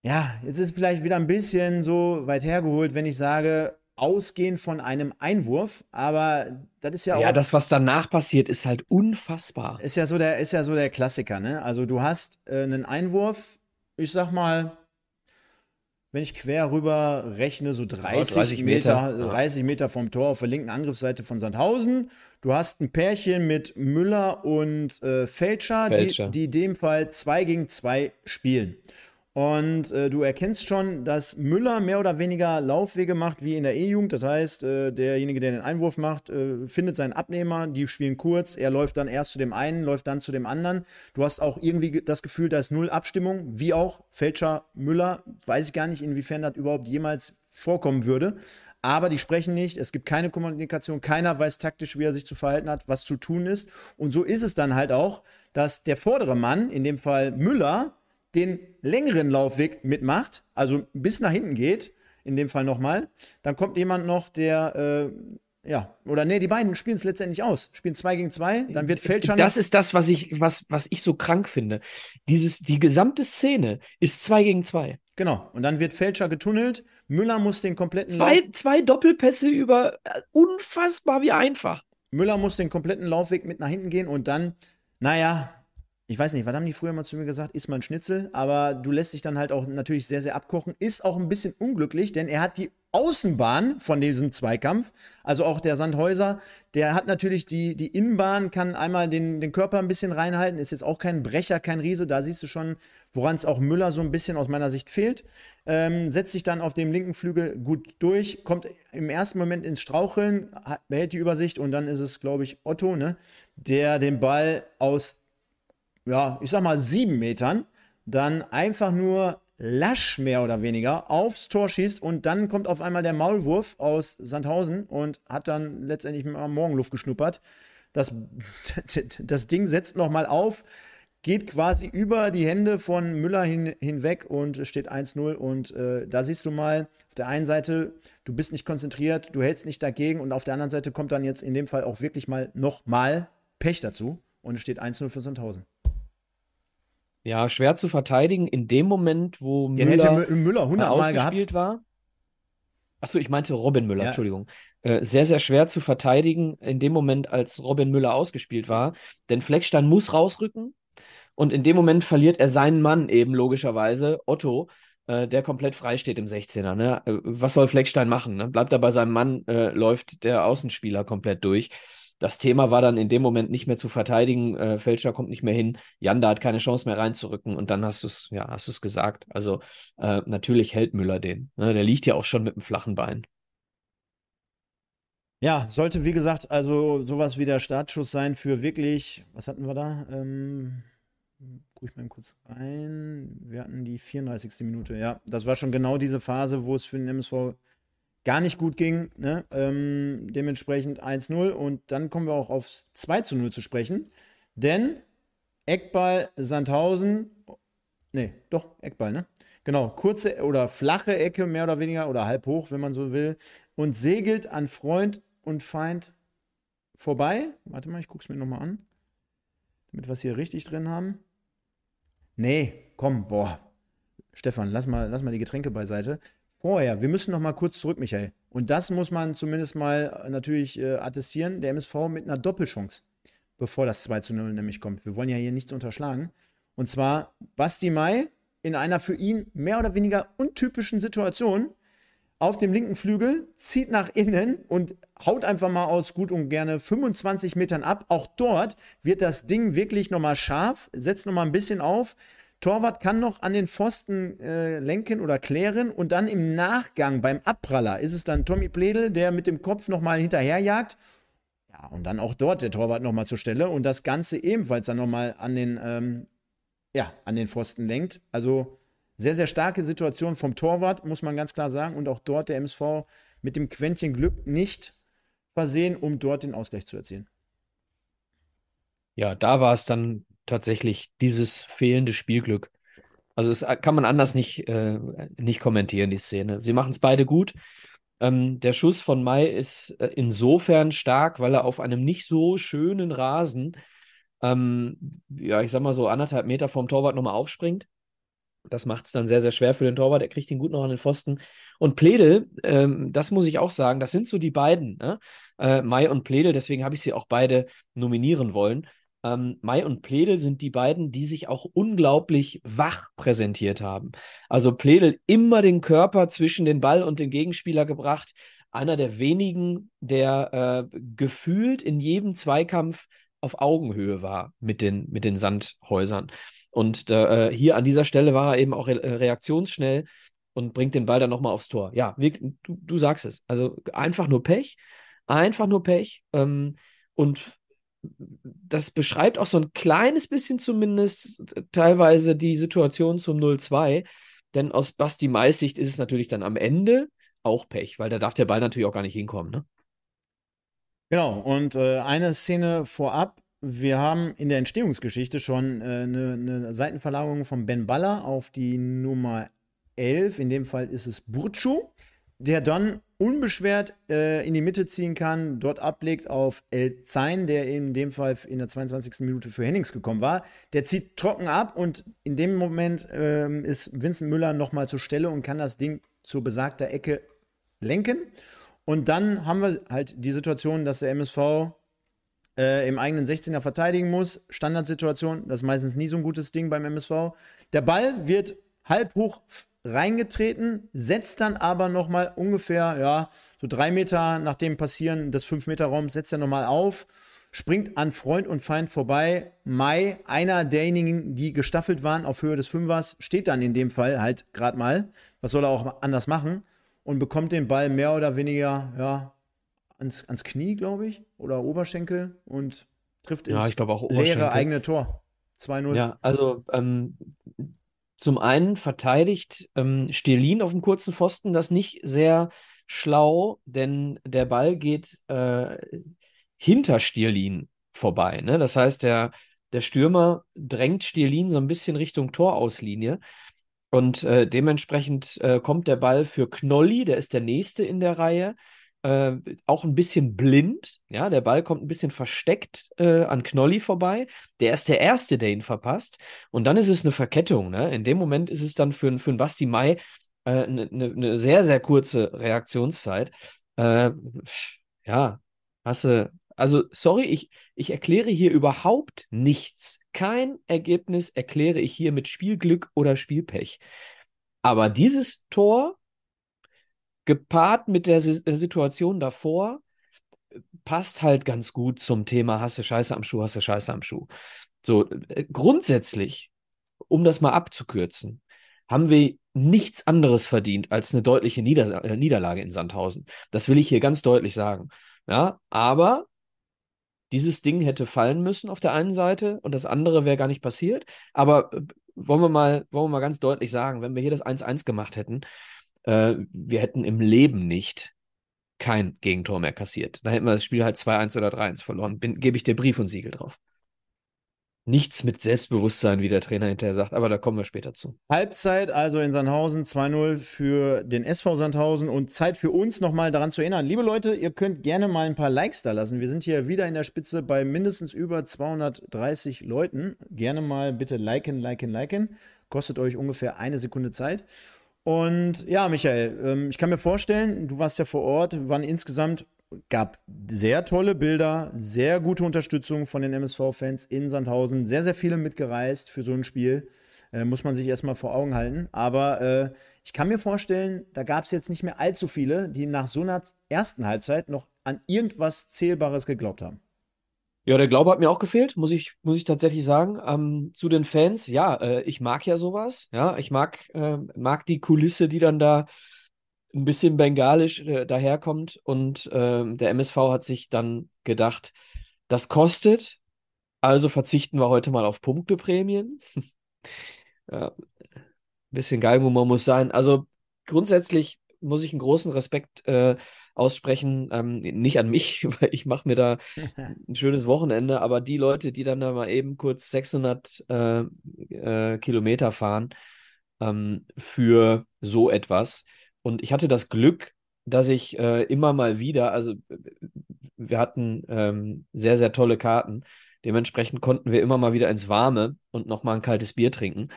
ja, jetzt ist vielleicht wieder ein bisschen so weit hergeholt, wenn ich sage, ausgehend von einem Einwurf, aber das ist ja auch. Ja, das, was danach passiert, ist halt unfassbar. Ist ja so der, ist ja so der Klassiker, ne? Also du hast äh, einen Einwurf, ich sag mal, wenn ich quer rüber rechne, so 30, 30 Meter, Meter, 30 Meter vom Tor auf der linken Angriffsseite von Sandhausen. Du hast ein Pärchen mit Müller und äh, Fälscher, Fälscher. Die, die in dem Fall 2 gegen 2 spielen. Und äh, du erkennst schon, dass Müller mehr oder weniger Laufwege macht wie in der E-Jugend. Das heißt, äh, derjenige, der den Einwurf macht, äh, findet seinen Abnehmer, die spielen kurz, er läuft dann erst zu dem einen, läuft dann zu dem anderen. Du hast auch irgendwie das Gefühl, da ist null Abstimmung, wie auch Fälscher Müller. Weiß ich gar nicht, inwiefern das überhaupt jemals vorkommen würde. Aber die sprechen nicht, es gibt keine Kommunikation, keiner weiß taktisch, wie er sich zu verhalten hat, was zu tun ist. Und so ist es dann halt auch, dass der vordere Mann, in dem Fall Müller, den längeren Laufweg mitmacht, also bis nach hinten geht, in dem Fall nochmal, dann kommt jemand noch, der, äh, ja, oder nee, die beiden spielen es letztendlich aus, spielen zwei gegen zwei, dann wird Feldschan. Das ist das, was ich, was, was ich so krank finde. Dieses, die gesamte Szene ist zwei gegen zwei. Genau, und dann wird Fälscher getunnelt, Müller muss den kompletten zwei, Lauf zwei Doppelpässe über, äh, unfassbar wie einfach. Müller muss den kompletten Laufweg mit nach hinten gehen und dann, naja, ich weiß nicht, was haben die früher mal zu mir gesagt? Ist mal ein Schnitzel, aber du lässt dich dann halt auch natürlich sehr, sehr abkochen. Ist auch ein bisschen unglücklich, denn er hat die Außenbahn von diesem Zweikampf, also auch der Sandhäuser, der hat natürlich die, die Innenbahn, kann einmal den, den Körper ein bisschen reinhalten, ist jetzt auch kein Brecher, kein Riese, da siehst du schon, woran es auch Müller so ein bisschen aus meiner Sicht fehlt. Ähm, setzt sich dann auf dem linken Flügel gut durch, kommt im ersten Moment ins Straucheln, hat, behält die Übersicht und dann ist es, glaube ich, Otto, ne, der den Ball aus ja, ich sag mal sieben Metern, dann einfach nur lasch mehr oder weniger aufs Tor schießt und dann kommt auf einmal der Maulwurf aus Sandhausen und hat dann letztendlich mal Morgenluft geschnuppert. Das, das Ding setzt nochmal auf, geht quasi über die Hände von Müller hin, hinweg und steht 1-0. Und äh, da siehst du mal, auf der einen Seite, du bist nicht konzentriert, du hältst nicht dagegen und auf der anderen Seite kommt dann jetzt in dem Fall auch wirklich mal nochmal Pech dazu und es steht 1-0 für Sandhausen. Ja, schwer zu verteidigen in dem Moment, wo Den Müller, hätte Müller 100 Mal gehabt. war. Achso, ich meinte Robin Müller, ja. Entschuldigung. Äh, sehr, sehr schwer zu verteidigen in dem Moment, als Robin Müller ausgespielt war. Denn Fleckstein muss rausrücken. Und in dem Moment verliert er seinen Mann eben logischerweise, Otto, äh, der komplett frei steht im 16er. Ne? Äh, was soll Fleckstein machen? Ne? Bleibt er bei seinem Mann, äh, läuft der Außenspieler komplett durch das Thema war dann in dem Moment nicht mehr zu verteidigen. Äh, Fälscher kommt nicht mehr hin. Janda hat keine Chance mehr reinzurücken. Und dann hast du es, ja, hast du es gesagt. Also äh, natürlich hält Müller den. Ne? Der liegt ja auch schon mit dem flachen Bein. Ja, sollte wie gesagt also sowas wie der Startschuss sein für wirklich, was hatten wir da? Ähm, guck ich mal kurz rein. Wir hatten die 34. Minute. Ja, das war schon genau diese Phase, wo es für den MSV gar nicht gut ging. Ne? Ähm, dementsprechend 1-0 und dann kommen wir auch aufs 2 0 zu sprechen. Denn Eckball Sandhausen, nee, doch, Eckball, ne? Genau, kurze oder flache Ecke, mehr oder weniger, oder halb hoch, wenn man so will, und segelt an Freund und Feind vorbei. Warte mal, ich gucke es mir nochmal an, damit wir es hier richtig drin haben. Nee, komm, boah. Stefan, lass mal, lass mal die Getränke beiseite vorher. Wir müssen noch mal kurz zurück, Michael. Und das muss man zumindest mal äh, natürlich äh, attestieren. Der MSV mit einer Doppelchance, bevor das 2 zu 0 nämlich kommt. Wir wollen ja hier nichts unterschlagen. Und zwar Basti Mai in einer für ihn mehr oder weniger untypischen Situation auf dem linken Flügel, zieht nach innen und haut einfach mal aus gut und gerne 25 Metern ab. Auch dort wird das Ding wirklich nochmal scharf, setzt nochmal ein bisschen auf, Torwart kann noch an den Pfosten äh, lenken oder klären und dann im Nachgang beim Abpraller ist es dann Tommy Pledel, der mit dem Kopf nochmal hinterherjagt. Ja, und dann auch dort der Torwart nochmal zur Stelle und das Ganze ebenfalls dann nochmal an den, ähm, ja, an den Pfosten lenkt. Also sehr, sehr starke Situation vom Torwart, muss man ganz klar sagen. Und auch dort der MSV mit dem Quäntchen Glück nicht versehen, um dort den Ausgleich zu erzielen. Ja, da war es dann tatsächlich dieses fehlende Spielglück. Also es kann man anders nicht, äh, nicht kommentieren, die Szene. Sie machen es beide gut. Ähm, der Schuss von Mai ist äh, insofern stark, weil er auf einem nicht so schönen Rasen, ähm, ja, ich sag mal so anderthalb Meter vom Torwart nochmal aufspringt. Das macht es dann sehr, sehr schwer für den Torwart. Er kriegt ihn gut noch an den Pfosten. Und Pledel, ähm, das muss ich auch sagen, das sind so die beiden, ne? äh, Mai und Pledel, deswegen habe ich sie auch beide nominieren wollen. Ähm, Mai und Pledel sind die beiden, die sich auch unglaublich wach präsentiert haben. Also Pledel immer den Körper zwischen den Ball und den Gegenspieler gebracht. Einer der wenigen, der äh, gefühlt in jedem Zweikampf auf Augenhöhe war mit den, mit den Sandhäusern. Und äh, hier an dieser Stelle war er eben auch re reaktionsschnell und bringt den Ball dann nochmal aufs Tor. Ja, wir, du, du sagst es. Also einfach nur Pech. Einfach nur Pech. Ähm, und das beschreibt auch so ein kleines bisschen zumindest teilweise die Situation zum 0-2. Denn aus Basti Mais Sicht ist es natürlich dann am Ende auch Pech, weil da darf der Ball natürlich auch gar nicht hinkommen. Ne? Genau, und äh, eine Szene vorab. Wir haben in der Entstehungsgeschichte schon äh, eine, eine Seitenverlagerung von Ben Baller auf die Nummer 11. In dem Fall ist es Burcu der dann unbeschwert äh, in die Mitte ziehen kann, dort ablegt auf El Zain, der in dem Fall in der 22. Minute für Hennings gekommen war. Der zieht trocken ab und in dem Moment ähm, ist Vincent Müller nochmal zur Stelle und kann das Ding zur besagter Ecke lenken. Und dann haben wir halt die Situation, dass der MSV äh, im eigenen 16er verteidigen muss. Standardsituation, das ist meistens nie so ein gutes Ding beim MSV. Der Ball wird halb hoch reingetreten, setzt dann aber nochmal ungefähr, ja, so drei Meter nach dem Passieren des 5-Meter-Raums, setzt er nochmal auf, springt an Freund und Feind vorbei. Mai, einer derjenigen, die gestaffelt waren auf Höhe des Fünfers, steht dann in dem Fall halt gerade mal. Was soll er auch anders machen? Und bekommt den Ball mehr oder weniger, ja, ans, ans Knie, glaube ich, oder Oberschenkel und trifft ja, ins leere eigene Tor. 2-0. Ja, also ähm, zum einen verteidigt ähm, Stelin auf dem kurzen Pfosten das nicht sehr schlau, denn der Ball geht äh, hinter Stirlin vorbei. Ne? Das heißt, der, der Stürmer drängt Stirlin so ein bisschen Richtung Torauslinie. Und äh, dementsprechend äh, kommt der Ball für Knolli, der ist der nächste in der Reihe äh, auch ein bisschen blind. Ja, der Ball kommt ein bisschen versteckt äh, an Knolli vorbei. Der ist der Erste, der ihn verpasst. Und dann ist es eine Verkettung. Ne? In dem Moment ist es dann für, für einen Basti Mai eine äh, ne, ne sehr, sehr kurze Reaktionszeit. Äh, ja, hast du. Also, sorry, ich, ich erkläre hier überhaupt nichts. Kein Ergebnis erkläre ich hier mit Spielglück oder Spielpech. Aber dieses Tor gepaart mit der äh, Situation davor, passt halt ganz gut zum Thema Hasse Scheiße am Schuh, Hasse Scheiße am Schuh. So, äh, grundsätzlich, um das mal abzukürzen, haben wir nichts anderes verdient als eine deutliche Nieder äh, Niederlage in Sandhausen. Das will ich hier ganz deutlich sagen. Ja, aber dieses Ding hätte fallen müssen auf der einen Seite und das andere wäre gar nicht passiert. Aber wollen wir mal, wollen wir mal ganz deutlich sagen, wenn wir hier das 1-1 gemacht hätten, äh, wir hätten im Leben nicht kein Gegentor mehr kassiert. Da hätten wir das Spiel halt 2-1 oder 3-1 verloren. Gebe ich dir Brief und Siegel drauf. Nichts mit Selbstbewusstsein, wie der Trainer hinterher sagt, aber da kommen wir später zu. Halbzeit also in Sandhausen 2-0 für den SV Sandhausen und Zeit für uns nochmal daran zu erinnern. Liebe Leute, ihr könnt gerne mal ein paar Likes da lassen. Wir sind hier wieder in der Spitze bei mindestens über 230 Leuten. Gerne mal bitte liken, liken, liken. Kostet euch ungefähr eine Sekunde Zeit. Und ja, Michael, ähm, ich kann mir vorstellen, du warst ja vor Ort, waren insgesamt, gab sehr tolle Bilder, sehr gute Unterstützung von den MSV-Fans in Sandhausen, sehr, sehr viele mitgereist für so ein Spiel. Äh, muss man sich erstmal vor Augen halten. Aber äh, ich kann mir vorstellen, da gab es jetzt nicht mehr allzu viele, die nach so einer ersten Halbzeit noch an irgendwas Zählbares geglaubt haben. Ja, der Glaube hat mir auch gefehlt, muss ich, muss ich tatsächlich sagen. Ähm, zu den Fans, ja, äh, ich mag ja sowas. Ja, ich mag, äh, mag die Kulisse, die dann da ein bisschen bengalisch äh, daherkommt. Und ähm, der MSV hat sich dann gedacht, das kostet, also verzichten wir heute mal auf Punkteprämien. ja, bisschen Geigenhumor muss sein. Also grundsätzlich muss ich einen großen Respekt äh, aussprechen. Ähm, nicht an mich, weil ich mache mir da ein schönes Wochenende, aber die Leute, die dann da mal eben kurz 600 äh, äh, Kilometer fahren ähm, für so etwas. Und ich hatte das Glück, dass ich äh, immer mal wieder, also wir hatten ähm, sehr, sehr tolle Karten. Dementsprechend konnten wir immer mal wieder ins Warme und nochmal ein kaltes Bier trinken.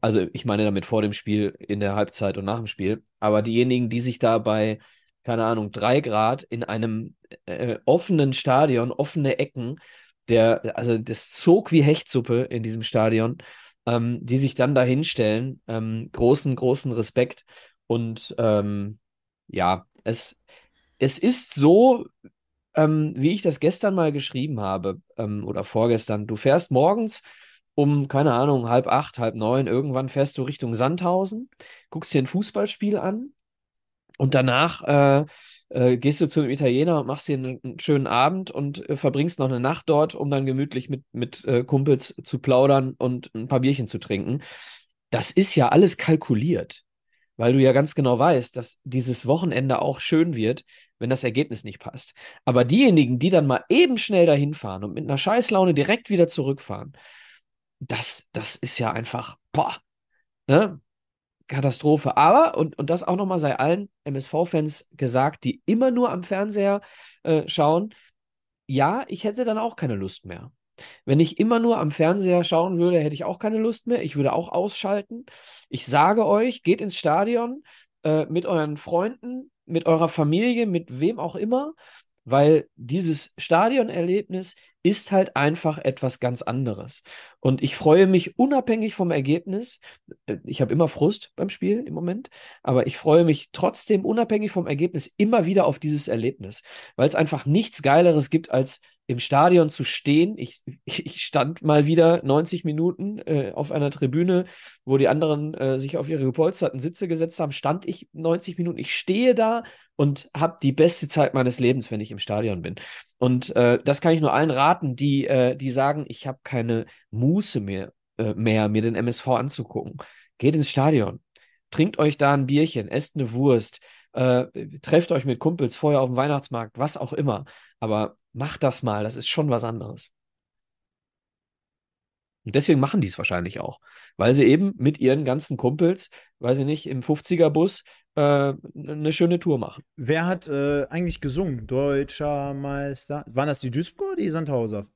Also ich meine damit vor dem Spiel, in der Halbzeit und nach dem Spiel. Aber diejenigen, die sich da bei, keine Ahnung, drei Grad in einem äh, offenen Stadion, offene Ecken, der, also das zog wie Hechtsuppe in diesem Stadion, ähm, die sich dann da hinstellen, ähm, großen, großen Respekt. Und ähm, ja, es, es ist so, ähm, wie ich das gestern mal geschrieben habe, ähm, oder vorgestern. Du fährst morgens um, keine Ahnung, halb acht, halb neun, irgendwann fährst du Richtung Sandhausen, guckst dir ein Fußballspiel an und danach äh, äh, gehst du zum Italiener und machst dir einen, einen schönen Abend und äh, verbringst noch eine Nacht dort, um dann gemütlich mit, mit äh, Kumpels zu plaudern und ein paar Bierchen zu trinken. Das ist ja alles kalkuliert, weil du ja ganz genau weißt, dass dieses Wochenende auch schön wird, wenn das Ergebnis nicht passt. Aber diejenigen, die dann mal eben schnell dahin fahren und mit einer Scheißlaune direkt wieder zurückfahren, das, das ist ja einfach, boah, ne? Katastrophe. Aber, und, und das auch nochmal sei allen MSV-Fans gesagt, die immer nur am Fernseher äh, schauen, ja, ich hätte dann auch keine Lust mehr. Wenn ich immer nur am Fernseher schauen würde, hätte ich auch keine Lust mehr. Ich würde auch ausschalten. Ich sage euch, geht ins Stadion äh, mit euren Freunden, mit eurer Familie, mit wem auch immer, weil dieses Stadionerlebnis ist halt einfach etwas ganz anderes. Und ich freue mich unabhängig vom Ergebnis. Äh, ich habe immer Frust beim Spiel im Moment, aber ich freue mich trotzdem unabhängig vom Ergebnis immer wieder auf dieses Erlebnis, weil es einfach nichts Geileres gibt, als im Stadion zu stehen. Ich, ich stand mal wieder 90 Minuten äh, auf einer Tribüne, wo die anderen äh, sich auf ihre gepolsterten Sitze gesetzt haben, stand ich 90 Minuten. Ich stehe da und habe die beste Zeit meines Lebens, wenn ich im Stadion bin. Und äh, das kann ich nur allen raten, die, äh, die sagen, ich habe keine Muße mehr, äh, mehr, mir den MSV anzugucken. Geht ins Stadion, trinkt euch da ein Bierchen, esst eine Wurst, äh, trefft euch mit Kumpels vorher auf dem Weihnachtsmarkt, was auch immer. Aber macht das mal, das ist schon was anderes. Und deswegen machen die es wahrscheinlich auch, weil sie eben mit ihren ganzen Kumpels, weiß ich nicht, im 50er-Bus äh, eine schöne Tour machen. Wer hat äh, eigentlich gesungen? Deutscher Meister. Waren das die Duisburger oder die Sandhauser?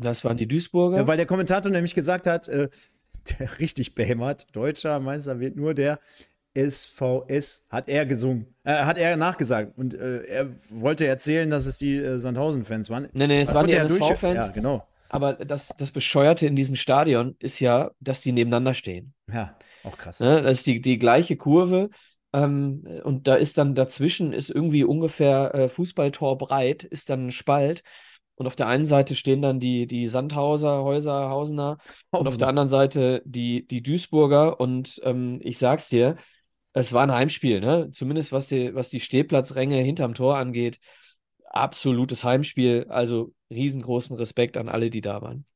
Das waren die Duisburger. Ja, weil der Kommentator nämlich gesagt hat, äh, der richtig behämmert, Deutscher Meister wird nur der SVS, hat er gesungen, äh, hat er nachgesagt. Und äh, er wollte erzählen, dass es die äh, Sandhausen-Fans waren. Nee, nee, es waren die MSV-Fans. Ja, genau. Aber das, das Bescheuerte in diesem Stadion ist ja, dass die nebeneinander stehen. Ja, auch krass. Ne? Das ist die, die gleiche Kurve. Ähm, und da ist dann dazwischen ist irgendwie ungefähr äh, Fußballtor breit, ist dann ein Spalt. Und auf der einen Seite stehen dann die, die Sandhauser, Häuser, Hausener. Und auf der anderen Seite die, die Duisburger. Und ähm, ich sag's dir, es war ein Heimspiel, ne? Zumindest was die, was die Stehplatzränge hinterm Tor angeht. Absolutes Heimspiel. Also riesengroßen Respekt an alle, die da waren.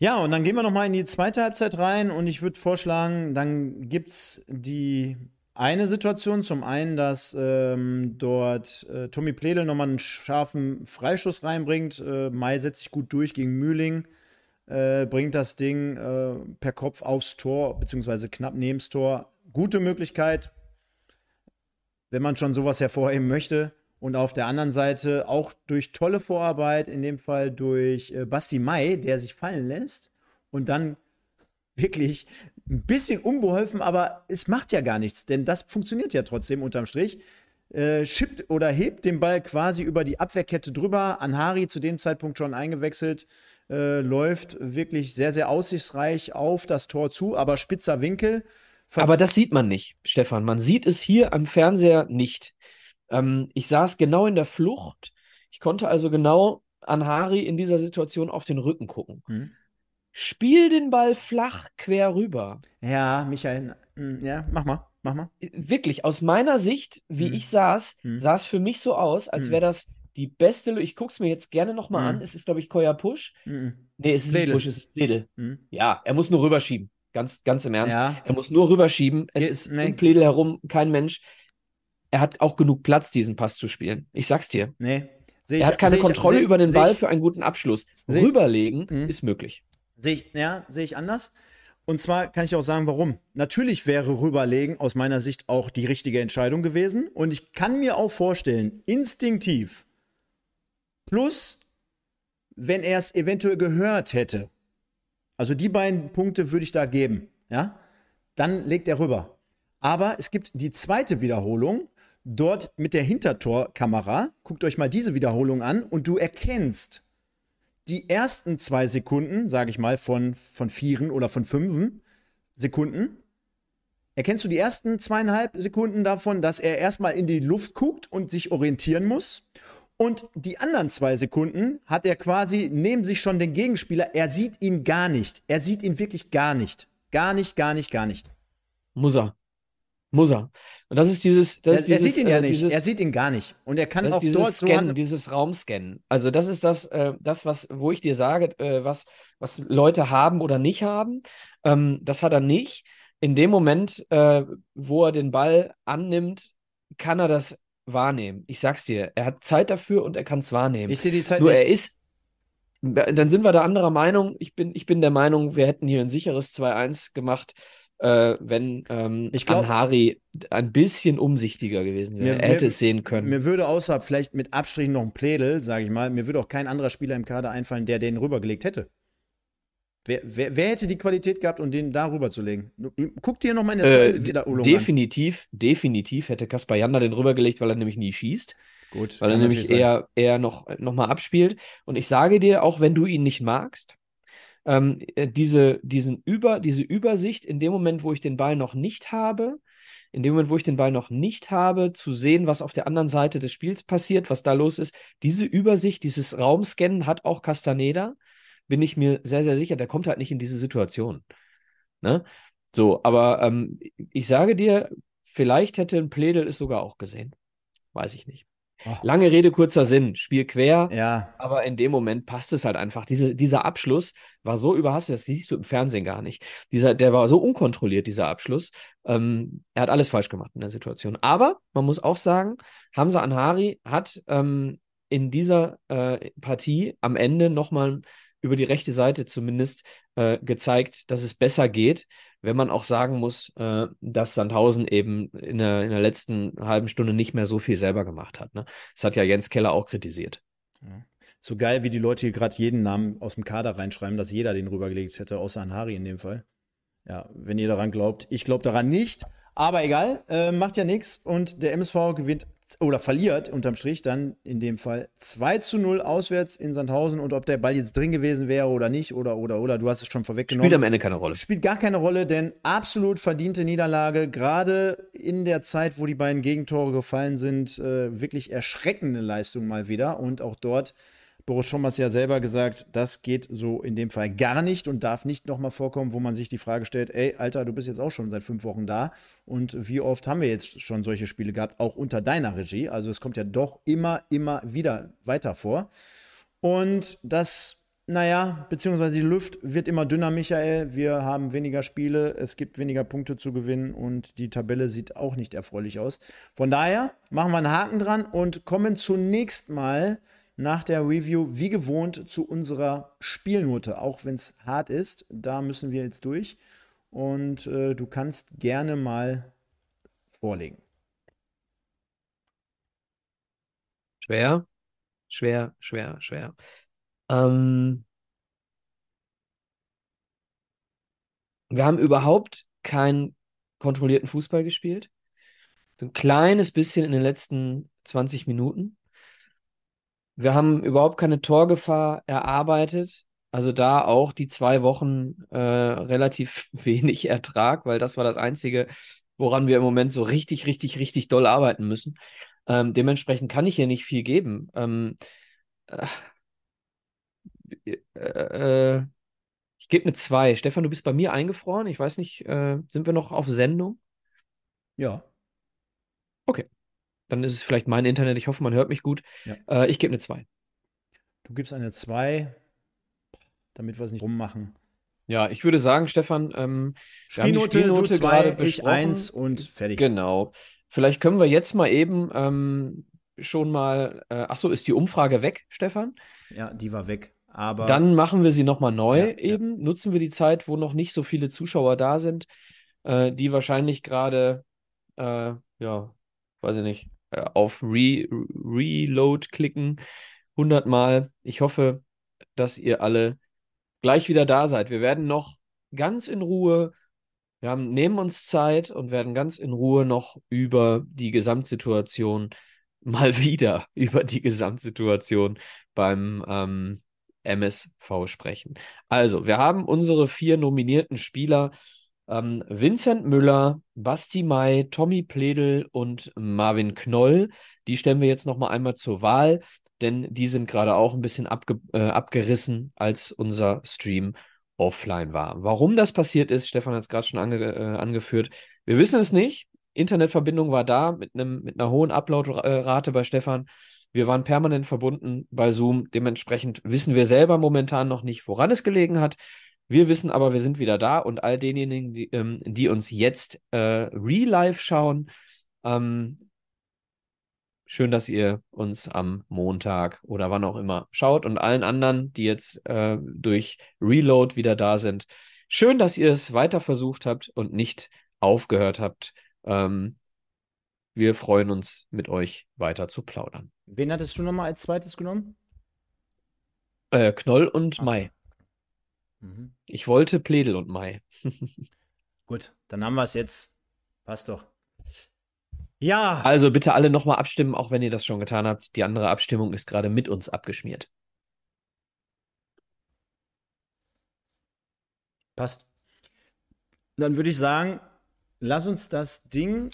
Ja, und dann gehen wir nochmal in die zweite Halbzeit rein und ich würde vorschlagen, dann gibt es die eine Situation. Zum einen, dass ähm, dort äh, Tommy Pledel nochmal einen scharfen Freischuss reinbringt. Äh, Mai setzt sich gut durch gegen Mühling, äh, bringt das Ding äh, per Kopf aufs Tor, beziehungsweise knapp neben das Tor. Gute Möglichkeit, wenn man schon sowas hervorheben möchte. Und auf der anderen Seite auch durch tolle Vorarbeit, in dem Fall durch äh, Basti Mai, der sich fallen lässt und dann wirklich ein bisschen unbeholfen, aber es macht ja gar nichts, denn das funktioniert ja trotzdem unterm Strich. Äh, schippt oder hebt den Ball quasi über die Abwehrkette drüber. Anhari zu dem Zeitpunkt schon eingewechselt, äh, läuft wirklich sehr, sehr aussichtsreich auf das Tor zu, aber spitzer Winkel. Aber das sieht man nicht, Stefan. Man sieht es hier am Fernseher nicht. Ähm, ich saß genau in der Flucht. Ich konnte also genau Anhari in dieser Situation auf den Rücken gucken. Hm. Spiel den Ball flach quer rüber. Ja, Michael, hm, ja, mach mal, mach mal. Wirklich, aus meiner Sicht, wie Hm. ich saß, Hm. sah es für mich so aus, als Hm. wäre das die beste. Lö- Ich gucke es mir jetzt gerne nochmal Hm. an. Es ist, glaube ich, Koya Push. Hm. Nee, es ist nicht Wedel. Push, es ist Pledel. Hm. Ja, er muss nur rüberschieben. Ganz, ganz im Ernst. Ja. Er muss nur rüberschieben. Es Ge- ist nee. um Pledel herum kein Mensch. Er hat auch genug Platz, diesen Pass zu spielen. Ich sag's dir. Nee. Seh Er ich- hat keine ich- Kontrolle seh- über den Ball ich- für einen guten Abschluss. Rüberlegen Mhm. ist möglich. Sehe ich, ja, sehe ich anders. Und zwar kann ich auch sagen, warum. Natürlich wäre rüberlegen aus meiner Sicht auch die richtige Entscheidung gewesen. Und ich kann mir auch vorstellen, instinktiv, plus, wenn er es eventuell gehört hätte, also die beiden Punkte würde ich da geben, ja, dann legt er rüber. Aber es gibt die zweite Wiederholung, dort mit der Hintertorkamera. Guckt euch mal diese Wiederholung an und du erkennst, die ersten zwei Sekunden, sage ich mal, von, von vieren oder von fünfen Sekunden, erkennst du die ersten zweieinhalb Sekunden davon, dass er erstmal in die Luft guckt und sich orientieren muss. Und die anderen zwei Sekunden hat er quasi neben sich schon den Gegenspieler. Er sieht ihn gar nicht. Er sieht ihn wirklich gar nicht. Gar nicht, gar nicht, gar nicht. Muss er. Muss er. Und das ist dieses. Das Er, ist er dieses, sieht ihn ja äh, nicht. Dieses, er sieht ihn gar nicht. Und er kann Das auch dieses dort so Scannen, hand- dieses Raumscannen. Also das ist das, äh, das was, wo ich dir sage, äh, was, was Leute haben oder nicht haben. Ähm, das hat er nicht. In dem Moment, äh, wo er den Ball annimmt, kann er das wahrnehmen. Ich sag's dir, er hat Zeit dafür und er kann es wahrnehmen. Ich sehe die Zeit Nur nicht. er ist, dann sind wir da anderer Meinung. Ich bin, ich bin der Meinung, wir hätten hier ein sicheres 2-1 gemacht, äh, wenn ähm, Ich glaub- Anhari ein bisschen umsichtiger gewesen wäre. Mir- er hätte mir- es sehen können. Mir würde außer vielleicht mit Abstrichen noch ein Plädel, sage ich mal, mir würde auch kein anderer Spieler im Kader einfallen, der den rübergelegt hätte. Wer, wer, wer hätte die Qualität gehabt, um den da rüberzulegen? Guck dir noch mal in der Äh, zweiten d- Wiederholung an. definitiv, definitiv hätte Kaspar Janda den rübergelegt, weil er nämlich nie schießt, Gut, weil er nämlich eher, eher noch, noch mal abspielt. Und ich sage dir, auch wenn du ihn nicht magst, ähm, äh, diese, diesen Über, diese Übersicht in dem Moment, wo ich den Ball noch nicht habe, in dem Moment, wo ich den Ball noch nicht habe, zu sehen, was auf der anderen Seite des Spiels passiert, was da los ist, diese Übersicht, dieses Raumscannen hat auch Castaneda, bin ich mir sehr, sehr sicher, der kommt halt nicht in diese Situation. Ne? So, aber ähm, ich sage dir, vielleicht hätte ein Pledel es sogar auch gesehen. Weiß ich nicht. Oh. Lange Rede, kurzer Sinn. Spiel quer, Ja, aber in dem Moment passt es halt einfach. Diese, dieser Abschluss war so überhastet, das siehst du im Fernsehen gar nicht. Dieser, der war so unkontrolliert, dieser Abschluss. Ähm, er hat alles falsch gemacht in der Situation. Aber man muss auch sagen, Hamza Anhari hat ähm, in dieser äh, Partie am Ende nochmal über die rechte Seite zumindest äh, gezeigt, dass es besser geht, wenn man auch sagen muss, äh, dass Sandhausen eben in der, in der letzten halben Stunde nicht mehr so viel selber gemacht hat. Ne? Das hat ja Jens Keller auch kritisiert. so geil, wie die Leute hier gerade jeden Namen aus dem Kader reinschreiben, dass jeder den rübergelegt hätte, außer Anhari in dem Fall. Ja, wenn ihr daran glaubt. Ich glaube daran nicht. Aber egal, äh, macht ja nichts. Und der MSV gewinnt oder verliert unterm Strich dann in dem Fall 2 zu 0 auswärts in Sandhausen. Und ob der Ball jetzt drin gewesen wäre oder nicht, oder, oder, oder, du hast es schon vorweggenommen. Spielt am Ende keine Rolle. Spielt gar keine Rolle, denn absolut verdiente Niederlage, gerade in der Zeit, wo die beiden Gegentore gefallen sind, äh, wirklich erschreckende Leistung mal wieder. Und auch dort, Boris Schommers ja selber gesagt, das geht so in dem Fall gar nicht und darf nicht nochmal vorkommen, wo man sich die Frage stellt, ey, Alter, du bist jetzt auch schon seit fünf Wochen da und wie oft haben wir jetzt schon solche Spiele gehabt, auch unter deiner Regie? Also es kommt ja doch immer, immer wieder weiter vor. Und das naja, beziehungsweise die Luft wird immer dünner, Michael. Wir haben weniger Spiele, es gibt weniger Punkte zu gewinnen und die Tabelle sieht auch nicht erfreulich aus. Von daher machen wir einen Haken dran und kommen zunächst mal nach der Review wie gewohnt zu unserer Spielnote, auch wenn es hart ist. Da müssen wir jetzt durch und äh, du kannst gerne mal vorlegen. Schwer, schwer, schwer, schwer. Ähm, wir haben überhaupt keinen kontrollierten Fußball gespielt. So ein kleines bisschen in den letzten 20 Minuten. Wir haben überhaupt keine Torgefahr erarbeitet. Also da auch die zwei Wochen äh, relativ wenig Ertrag, weil das war das Einzige, woran wir im Moment so richtig, richtig, richtig doll arbeiten müssen. Ähm, dementsprechend kann ich hier nicht viel geben. Ähm, äh, äh, ich gebe eine 2. Stefan, du bist bei mir eingefroren. Ich weiß nicht, äh, sind wir noch auf Sendung? Ja. Okay. Dann ist es vielleicht mein Internet. Ich hoffe, man hört mich gut. Ja. Äh, ich gebe eine 2. Du gibst eine 2, damit wir es nicht rummachen. Ja, ich würde sagen, Stefan, ähm, Spielnote, Spielnote du 2, gerade ich. 1 und fertig. Genau. Vielleicht können wir jetzt mal eben ähm, schon mal. Äh, ach so, ist die Umfrage weg, Stefan? Ja, die war weg. Aber Dann machen wir sie nochmal neu Ja, ja. eben. Nutzen wir die Zeit, wo noch nicht so viele Zuschauer da sind, äh, die wahrscheinlich gerade, äh, ja, weiß ich nicht, auf Re Reload klicken. 100 Mal. Ich hoffe, dass ihr alle gleich wieder da seid. Wir werden noch ganz in Ruhe, wir haben, nehmen uns Zeit und werden ganz in Ruhe noch über die Gesamtsituation, mal wieder über die Gesamtsituation beim ähm, MSV sprechen. Also, wir haben unsere vier nominierten Spieler. Ähm, Vincent Müller, Basti Mai, Tommy Pledel und Marvin Knoll. Die stellen wir jetzt nochmal einmal zur Wahl, denn die sind gerade auch ein bisschen abge äh, abgerissen, als unser Stream offline war. Warum das passiert ist, Stefan hat es gerade schon ange äh, angeführt. Wir wissen es nicht. Internetverbindung war da mit einem mit einer hohen Uploadrate bei Stefan. Wir waren permanent verbunden bei Zoom. Dementsprechend wissen wir selber momentan noch nicht, woran es gelegen hat. Wir wissen aber, wir sind wieder da und all denjenigen, die, ähm, die uns jetzt äh, real live schauen, ähm, schön, dass ihr uns am Montag oder wann auch immer schaut und allen anderen, die jetzt äh, durch Reload wieder da sind, schön, dass ihr es weiter versucht habt und nicht aufgehört habt. Ähm, wir freuen uns, mit euch weiter zu plaudern. wen hattest du nochmal als zweites genommen? Äh, Knoll und Ah. Mai. Mhm. Ich wollte Pledel und Mai. Gut, dann haben wir es jetzt. Passt doch. Ja, Also bitte alle nochmal abstimmen, auch wenn ihr das schon getan habt. Die andere Abstimmung ist gerade mit uns abgeschmiert. passt. Dann würde ich sagen, lass uns das Ding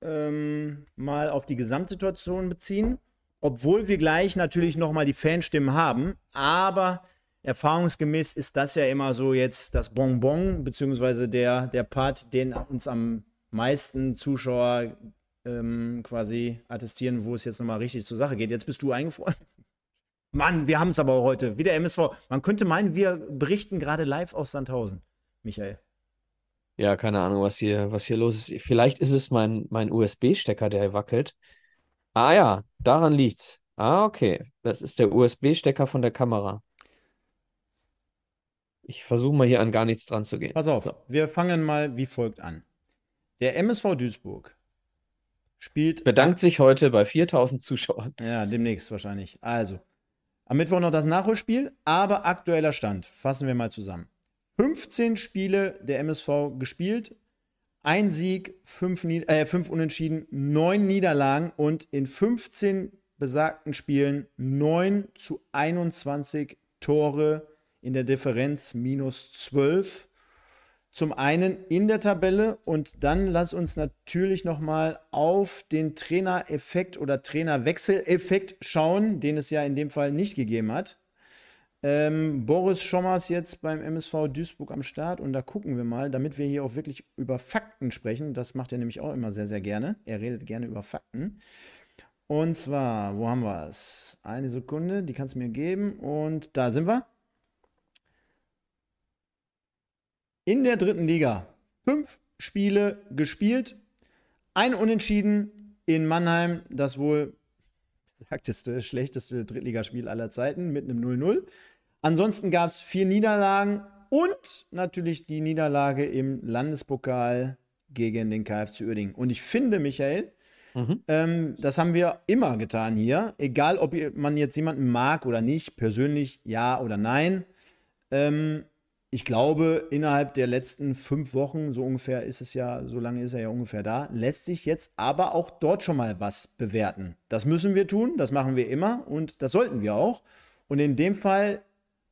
ähm, mal auf die Gesamtsituation beziehen, obwohl wir gleich natürlich nochmal die Fanstimmen haben, aber erfahrungsgemäß ist das ja immer so jetzt das Bonbon, beziehungsweise der, der Part, den uns am meisten Zuschauer ähm, quasi attestieren, wo es jetzt nochmal richtig zur Sache geht. Jetzt bist du eingefroren. Mann, wir haben es aber heute. Wieder MSV. Man könnte meinen, wir berichten gerade live aus Sandhausen, Michael. Ja, keine Ahnung, was hier, was hier los ist. Vielleicht ist es mein, mein USB-Stecker, der wackelt. Ah ja, daran liegt's. Ah, okay. Das ist der USB-Stecker von der Kamera. Ich versuche mal hier an gar nichts dran zu gehen. Pass auf, So. wir fangen mal wie folgt an. Der MSV Duisburg spielt. Bedankt sich heute bei 4000 Zuschauern. Ja, demnächst wahrscheinlich. Also, am Mittwoch noch das Nachholspiel, aber aktueller Stand. Fassen wir mal zusammen. 15 Spiele der MSV gespielt, ein Sieg, fünf, Nied äh, fünf Unentschieden, neun Niederlagen und in 15 besagten Spielen 9 zu 21 Tore in der Differenz minus 12. Zum einen in der Tabelle und dann lass uns natürlich nochmal auf den Trainereffekt oder Trainerwechseleffekt schauen, den es ja in dem Fall nicht gegeben hat. Ähm, Boris Schommers jetzt beim MSV Duisburg am Start und da gucken wir mal, damit wir hier auch wirklich über Fakten sprechen. Das macht er nämlich auch immer sehr, sehr gerne. Er redet gerne über Fakten. Und zwar, wo haben wir es? Eine Sekunde, die kannst du mir geben. Und da sind wir. In der dritten Liga fünf Spiele gespielt, ein Unentschieden in Mannheim, das wohl sagteste, schlechteste Drittligaspiel aller Zeiten mit einem 0-0. Ansonsten gab es vier Niederlagen und natürlich die Niederlage im Landespokal gegen den KFC Uerdingen. Und ich finde, Michael, Mhm. ähm, das haben wir immer getan hier. Egal, ob man jetzt jemanden mag oder nicht, persönlich ja oder nein. Ähm, ich glaube, innerhalb der letzten fünf Wochen, so ungefähr ist es ja, so lange ist er ja ungefähr da, lässt sich jetzt aber auch dort schon mal was bewerten. Das müssen wir tun, das machen wir immer und das sollten wir auch. Und in dem Fall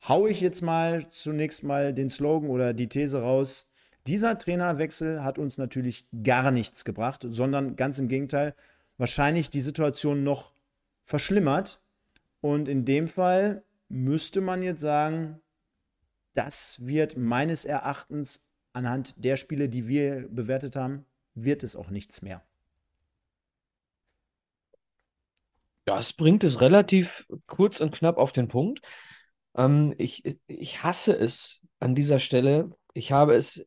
haue ich jetzt mal zunächst mal den Slogan oder die These raus. Dieser Trainerwechsel hat uns natürlich gar nichts gebracht, sondern ganz im Gegenteil, wahrscheinlich die Situation noch verschlimmert. Und in dem Fall müsste man jetzt sagen, das wird meines Erachtens anhand der Spiele, die wir bewertet haben, wird es auch nichts mehr. Das bringt es relativ kurz und knapp auf den Punkt. Ähm, ich, ich hasse es an dieser Stelle. Ich habe es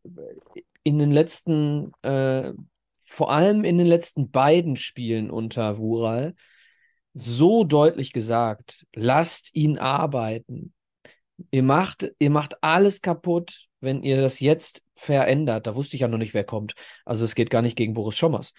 in den letzten, äh, vor allem in den letzten beiden Spielen unter Wural, so deutlich gesagt, lasst ihn arbeiten. Ihr macht, ihr macht alles kaputt, wenn ihr das jetzt verändert. Da wusste ich ja noch nicht, wer kommt. Also es geht gar nicht gegen Boris Schommers.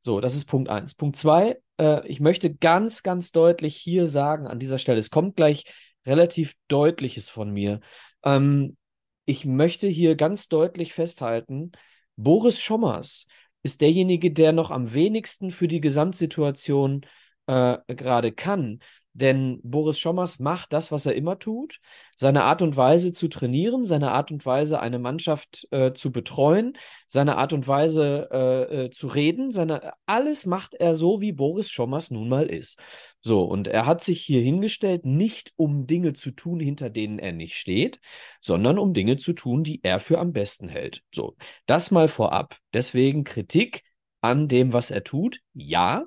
So, das ist Punkt eins. Punkt zwei, äh, ich möchte ganz, ganz deutlich hier sagen an dieser Stelle, es kommt gleich relativ Deutliches von mir. Ähm, ich möchte hier ganz deutlich festhalten, Boris Schommers ist derjenige, der noch am wenigsten für die Gesamtsituation äh, gerade kann. Denn Boris Schommers macht das, was er immer tut. Seine Art und Weise zu trainieren, seine Art und Weise, eine Mannschaft äh, zu betreuen, seine Art und Weise äh, äh, zu reden, seine, alles macht er so, wie Boris Schommers nun mal ist. So, und er hat sich hier hingestellt, nicht um Dinge zu tun, hinter denen er nicht steht, sondern um Dinge zu tun, die er für am besten hält. So, das mal vorab. Deswegen Kritik an dem, was er tut. Ja,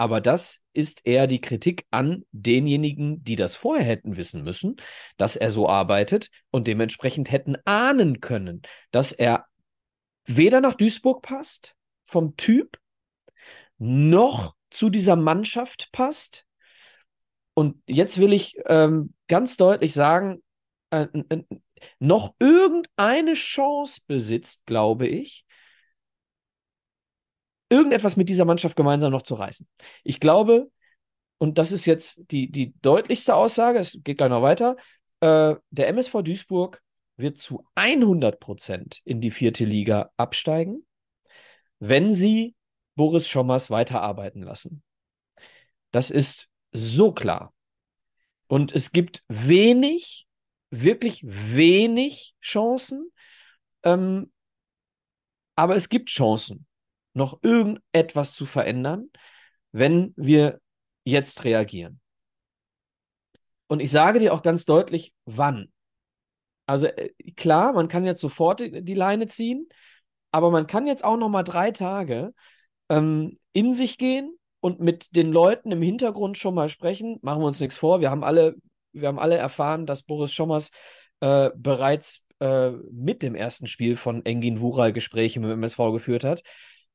aber das ist eher die Kritik an denjenigen, die das vorher hätten wissen müssen, dass er so arbeitet und dementsprechend hätten ahnen können, dass er weder nach Duisburg passt, vom Typ, noch zu dieser Mannschaft passt. Und jetzt will ich ähm, ganz deutlich sagen, äh, äh, noch irgendeine Chance besitzt, glaube ich, irgendetwas mit dieser Mannschaft gemeinsam noch zu reißen. Ich glaube, und das ist jetzt die, die deutlichste Aussage, es geht gleich noch weiter, äh, der MSV Duisburg wird zu 100 Prozent in die vierte Liga absteigen, wenn sie Boris Schommers weiterarbeiten lassen. Das ist so klar. Und es gibt wenig, wirklich wenig Chancen, ähm, aber es gibt Chancen noch irgendetwas zu verändern, wenn wir jetzt reagieren. Und ich sage dir auch ganz deutlich, wann. Also äh, klar, man kann jetzt sofort die Leine ziehen, aber man kann jetzt auch noch mal drei Tage ähm, in sich gehen und mit den Leuten im Hintergrund schon mal sprechen. Machen wir uns nichts vor. Wir haben alle, wir haben alle erfahren, dass Boris Schommers äh, bereits äh, mit dem ersten Spiel von Engin Wural Gespräche mit dem MSV geführt hat.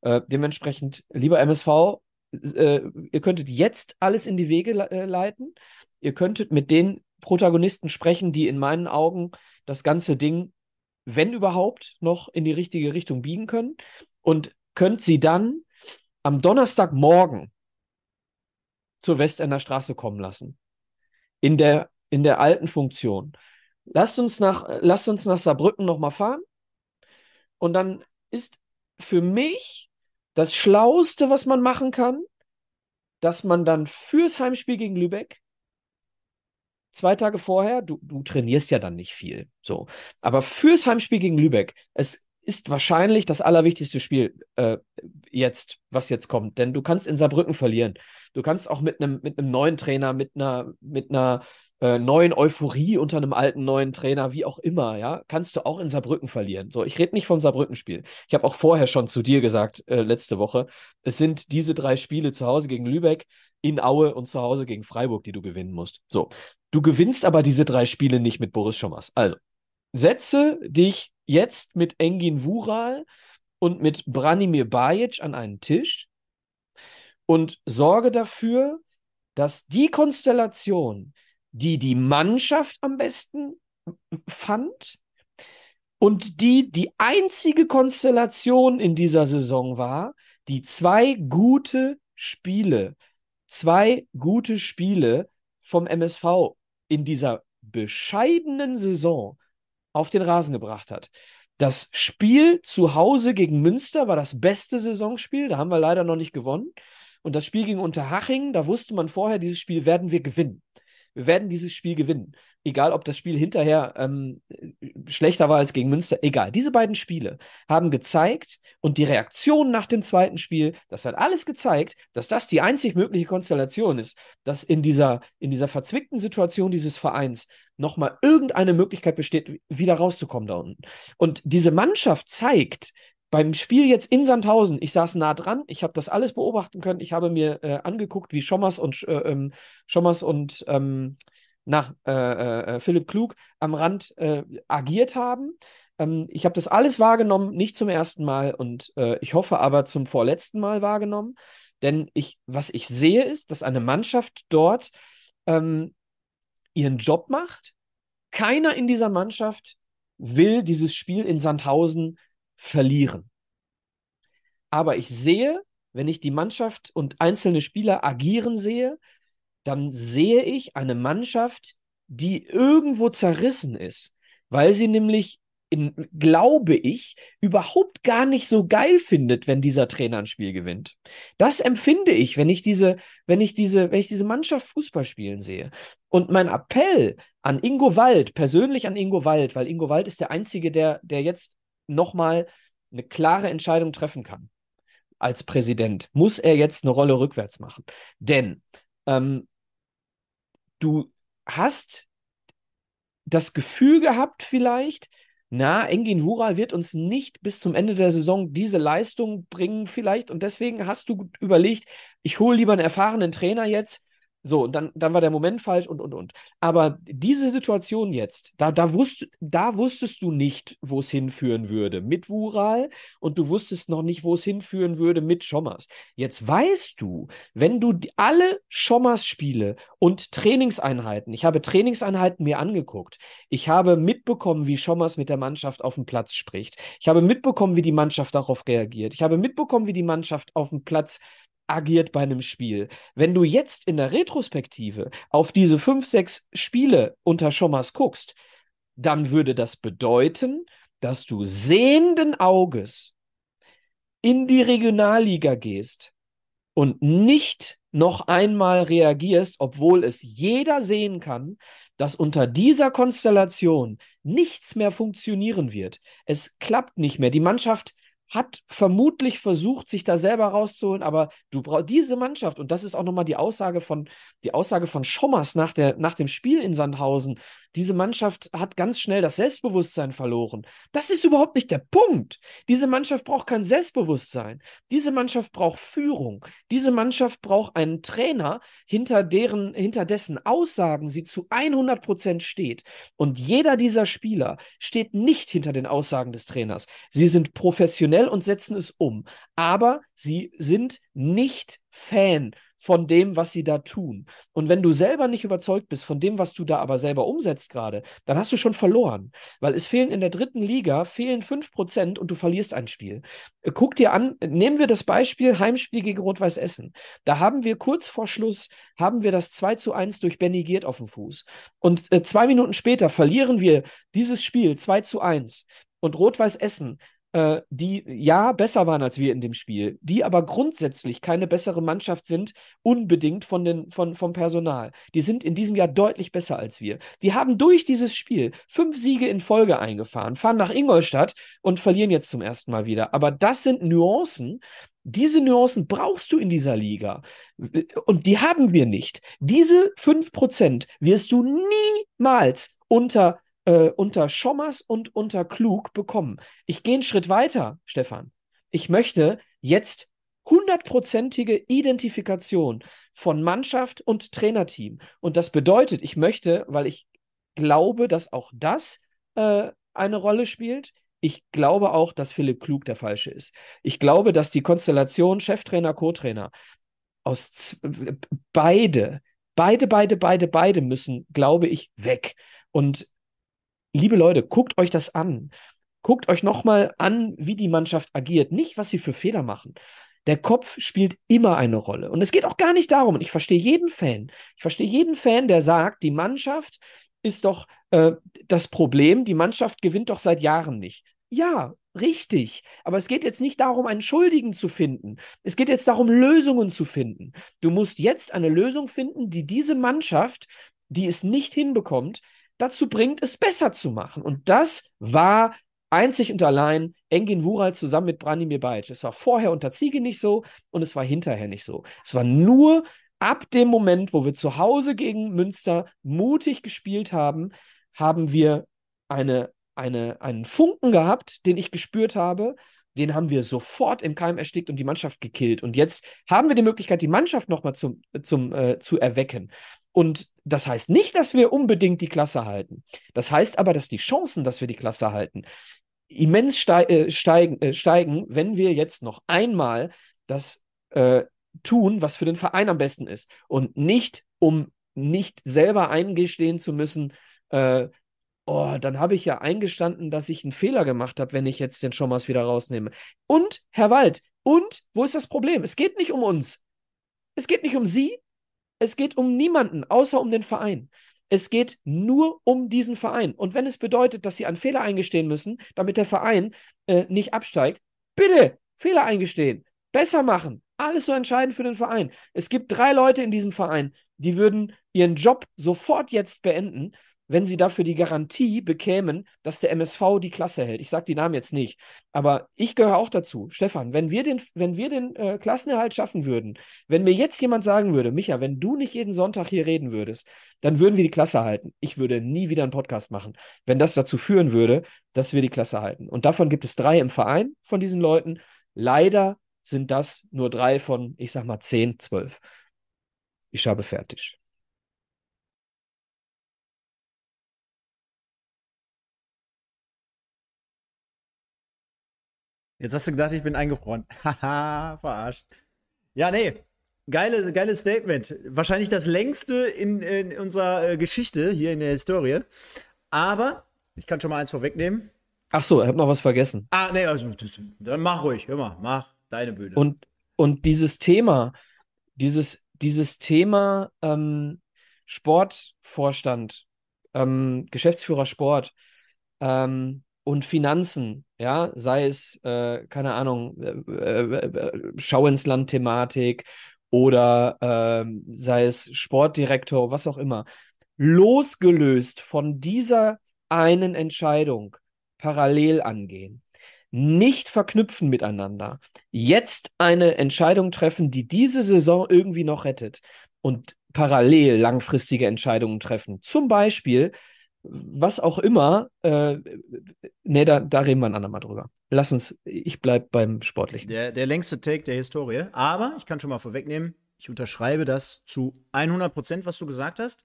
Äh, dementsprechend, lieber MSV, äh, ihr könntet jetzt alles in die Wege le äh, leiten. Ihr könntet mit den Protagonisten sprechen, die in meinen Augen das ganze Ding, wenn überhaupt, noch in die richtige Richtung biegen können. Und könnt sie dann am Donnerstagmorgen zur Westender Straße kommen lassen. In der, in der alten Funktion. Lasst uns nach, lasst uns nach Saarbrücken nochmal fahren. Und dann ist für mich das Schlauste, was man machen kann, dass man dann fürs Heimspiel gegen Lübeck zwei Tage vorher, du, du trainierst ja dann nicht viel, so, aber fürs Heimspiel gegen Lübeck, es ist wahrscheinlich das allerwichtigste Spiel äh, jetzt, was jetzt kommt, denn du kannst in Saarbrücken verlieren. Du kannst auch mit einem mit einem neuen Trainer, mit einer mit einer äh, neuen Euphorie unter einem alten neuen Trainer, wie auch immer, ja, kannst du auch in Saarbrücken verlieren. So, ich rede nicht vom Saarbrücken-Spiel. Ich habe auch vorher schon zu dir gesagt, äh, letzte Woche, es sind diese drei Spiele zu Hause gegen Lübeck, in Aue und zu Hause gegen Freiburg, die du gewinnen musst. So, du gewinnst aber diese drei Spiele nicht mit Boris Schommers. Also, setze dich jetzt mit Engin Wural und mit Branimir Bajic an einen Tisch und sorge dafür, dass die Konstellation, die die Mannschaft am besten fand und die die einzige Konstellation in dieser Saison war, die zwei gute Spiele, zwei gute Spiele vom MSV in dieser bescheidenen Saison auf den Rasen gebracht hat. Das Spiel zu Hause gegen Münster war das beste Saisonspiel, da haben wir leider noch nicht gewonnen. Und das Spiel gegen Unterhaching, da wusste man vorher, dieses Spiel werden wir gewinnen. Wir werden dieses Spiel gewinnen. Egal, ob das Spiel hinterher ähm, schlechter war als gegen Münster, egal. Diese beiden Spiele haben gezeigt und die Reaktion nach dem zweiten Spiel, das hat alles gezeigt, dass das die einzig mögliche Konstellation ist, dass in dieser, in dieser verzwickten Situation dieses Vereins nochmal irgendeine Möglichkeit besteht, wieder rauszukommen da unten. Und diese Mannschaft zeigt, beim Spiel jetzt in Sandhausen, ich saß nah dran, ich habe das alles beobachten können, ich habe mir äh, angeguckt, wie Schommers und äh, ähm, Schommers und ähm, na, äh, äh, äh Philipp Klug am Rand äh, agiert haben. Ähm, ich habe das alles wahrgenommen, nicht zum ersten Mal und ich hoffe aber zum vorletzten Mal wahrgenommen. Denn ich, was ich sehe, ist, dass eine Mannschaft dort ähm, ihren Job macht. Keiner in dieser Mannschaft will dieses Spiel in Sandhausen verlieren. Aber ich sehe, wenn ich die Mannschaft und einzelne Spieler agieren sehe, dann sehe ich eine Mannschaft, die irgendwo zerrissen ist, weil sie nämlich in, glaube ich, überhaupt gar nicht so geil findet, wenn dieser Trainer ein Spiel gewinnt. Das empfinde ich, wenn ich diese, wenn ich diese, wenn ich diese Mannschaft Fußball spielen sehe. Und mein Appell an Ingo Wald, persönlich an Ingo Wald, weil Ingo Wald ist der Einzige, der, der jetzt nochmal eine klare Entscheidung treffen kann als Präsident, muss er jetzt eine Rolle rückwärts machen. Denn ähm, du hast das Gefühl gehabt, vielleicht, na, Engin Wural wird uns nicht bis zum Ende der Saison diese Leistung bringen, vielleicht. Und deswegen hast du überlegt, ich hole lieber einen erfahrenen Trainer jetzt, so, und dann, dann war der Moment falsch und, und, und. Aber diese Situation jetzt, da, da, wusst, da wusstest du nicht, wo es hinführen würde mit Wural und du wusstest noch nicht, wo es hinführen würde mit Schommers. Jetzt weißt du, wenn du alle Schommers-Spiele und Trainingseinheiten, ich habe Trainingseinheiten mir angeguckt, ich habe mitbekommen, wie Schommers mit der Mannschaft auf dem Platz spricht, ich habe mitbekommen, wie die Mannschaft darauf reagiert, ich habe mitbekommen, wie die Mannschaft auf dem Platz agiert bei einem Spiel. Wenn du jetzt in der Retrospektive auf diese fünf, sechs Spiele unter Schommers guckst, dann würde das bedeuten, dass du sehenden Auges in die Regionalliga gehst und nicht noch einmal reagierst, obwohl es jeder sehen kann, dass unter dieser Konstellation nichts mehr funktionieren wird. Es klappt nicht mehr. Die Mannschaft hat vermutlich versucht, sich da selber rauszuholen, aber du brauchst diese Mannschaft, und das ist auch nochmal die Aussage von, die Aussage von Schommers nach, der, nach dem Spiel in Sandhausen. Diese Mannschaft hat ganz schnell das Selbstbewusstsein verloren. Das ist überhaupt nicht der Punkt. Diese Mannschaft braucht kein Selbstbewusstsein. Diese Mannschaft braucht Führung. Diese Mannschaft braucht einen Trainer, hinter deren, hinter dessen Aussagen sie zu 100 Prozent steht. Und jeder dieser Spieler steht nicht hinter den Aussagen des Trainers. Sie sind professionell und setzen es um. Aber sie sind nicht Fan von dem, was sie da tun. Und wenn du selber nicht überzeugt bist von dem, was du da aber selber umsetzt gerade, dann hast du schon verloren. Weil es fehlen in der dritten Liga, fehlen 5% und du verlierst ein Spiel. Äh, guck dir an, nehmen wir das Beispiel Heimspiel gegen Rot-Weiß Essen. Da haben wir kurz vor Schluss, haben wir das 2 zu 1 durch Benny Giert auf dem Fuß. Und äh, zwei Minuten später verlieren wir dieses Spiel 2 zu 1. Und Rot-Weiß Essen äh, die ja besser waren als wir in dem Spiel, die aber grundsätzlich keine bessere Mannschaft sind, unbedingt von den, von, vom Personal. Die sind in diesem Jahr deutlich besser als wir. Die haben durch dieses Spiel fünf Siege in Folge eingefahren, fahren nach Ingolstadt und verlieren jetzt zum ersten Mal wieder. Aber das sind Nuancen, diese Nuancen brauchst du in dieser Liga. Und die haben wir nicht. Diese 5% wirst du niemals unter äh, unter Schommers und unter Klug bekommen. Ich gehe einen Schritt weiter, Stefan. Ich möchte jetzt hundertprozentige Identifikation von Mannschaft und Trainerteam. Und das bedeutet, ich möchte, weil ich glaube, dass auch das äh, eine Rolle spielt, ich glaube auch, dass Philipp Klug der Falsche ist. Ich glaube, dass die Konstellation Cheftrainer, Co-Trainer aus beide, beide, beide, beide, beide müssen, glaube ich, weg. Und liebe Leute, guckt euch das an. Guckt euch nochmal an, wie die Mannschaft agiert, nicht was sie für Fehler machen. Der Kopf spielt immer eine Rolle. Und es geht auch gar nicht darum, und ich verstehe jeden Fan, ich verstehe jeden Fan, der sagt, die Mannschaft ist doch äh, das Problem, die Mannschaft gewinnt doch seit Jahren nicht. Ja, richtig. Aber es geht jetzt nicht darum, einen Schuldigen zu finden. Es geht jetzt darum, Lösungen zu finden. Du musst jetzt eine Lösung finden, die diese Mannschaft die es nicht hinbekommt, dazu bringt, es besser zu machen. Und das war einzig und allein Engin Wural zusammen mit Branimir Bajic. Es war vorher unter Ziege nicht so und es war hinterher nicht so. Es war nur ab dem Moment, wo wir zu Hause gegen Münster mutig gespielt haben, haben wir eine, eine, einen Funken gehabt, den ich gespürt habe. Den haben wir sofort im Keim erstickt und die Mannschaft gekillt. Und jetzt haben wir die Möglichkeit, die Mannschaft nochmal zum, zum, äh, zu erwecken. Und das heißt nicht, dass wir unbedingt die Klasse halten. Das heißt aber, dass die Chancen, dass wir die Klasse halten, immens steig, äh, steigen, äh, steigen, wenn wir jetzt noch einmal das äh, tun, was für den Verein am besten ist. Und nicht, um nicht selber eingestehen zu müssen, äh, oh, dann habe ich ja eingestanden, dass ich einen Fehler gemacht habe, wenn ich jetzt den Schommers wieder rausnehme. Und, Herr Wald, und wo ist das Problem? Es geht nicht um uns. Es geht nicht um Sie. Es geht um niemanden, außer um den Verein. Es geht nur um diesen Verein. Und wenn es bedeutet, dass Sie einen Fehler eingestehen müssen, damit der Verein äh, nicht absteigt, bitte Fehler eingestehen, besser machen. Alles so entscheidend für den Verein. Es gibt drei Leute in diesem Verein, die würden ihren Job sofort jetzt beenden, wenn sie dafür die Garantie bekämen, dass der MSV die Klasse hält. Ich sage die Namen jetzt nicht, aber ich gehöre auch dazu. Stefan, wenn wir den, wenn wir den äh, Klassenerhalt schaffen würden, wenn mir jetzt jemand sagen würde, Micha, wenn du nicht jeden Sonntag hier reden würdest, dann würden wir die Klasse halten. Ich würde nie wieder einen Podcast machen, wenn das dazu führen würde, dass wir die Klasse halten. Und davon gibt es drei im Verein von diesen Leuten. Leider sind das nur drei von, ich sag mal, zehn, zwölf. Ich habe fertig. Jetzt hast du gedacht, ich bin eingefroren. Haha, verarscht. Ja, nee. Geile, geiles Statement. Wahrscheinlich das längste in, in unserer äh, Geschichte hier in der Historie. Aber ich kann schon mal eins vorwegnehmen. Ach so, ich habe noch was vergessen. Ah, nee, also, dann mach ruhig, hör mal, mach deine Bühne. Und, und dieses Thema, dieses, dieses Thema ähm, Sportvorstand, ähm, Geschäftsführer Sport, ähm, und Finanzen, ja, sei es, äh, keine Ahnung, äh, äh, äh Schau ins Land-Thematik oder ähm, sei es Sportdirektor, was auch immer, losgelöst von dieser einen Entscheidung parallel angehen, nicht verknüpfen miteinander, jetzt eine Entscheidung treffen, die diese Saison irgendwie noch rettet. Und parallel langfristige Entscheidungen treffen. Zum Beispiel, was auch immer, äh, nee, da, da reden wir ein andermal drüber. Lass uns, ich bleibe beim Sportlichen. Der, der längste Take der Historie. Aber ich kann schon mal vorwegnehmen, ich unterschreibe das zu 100 Prozent, was du gesagt hast.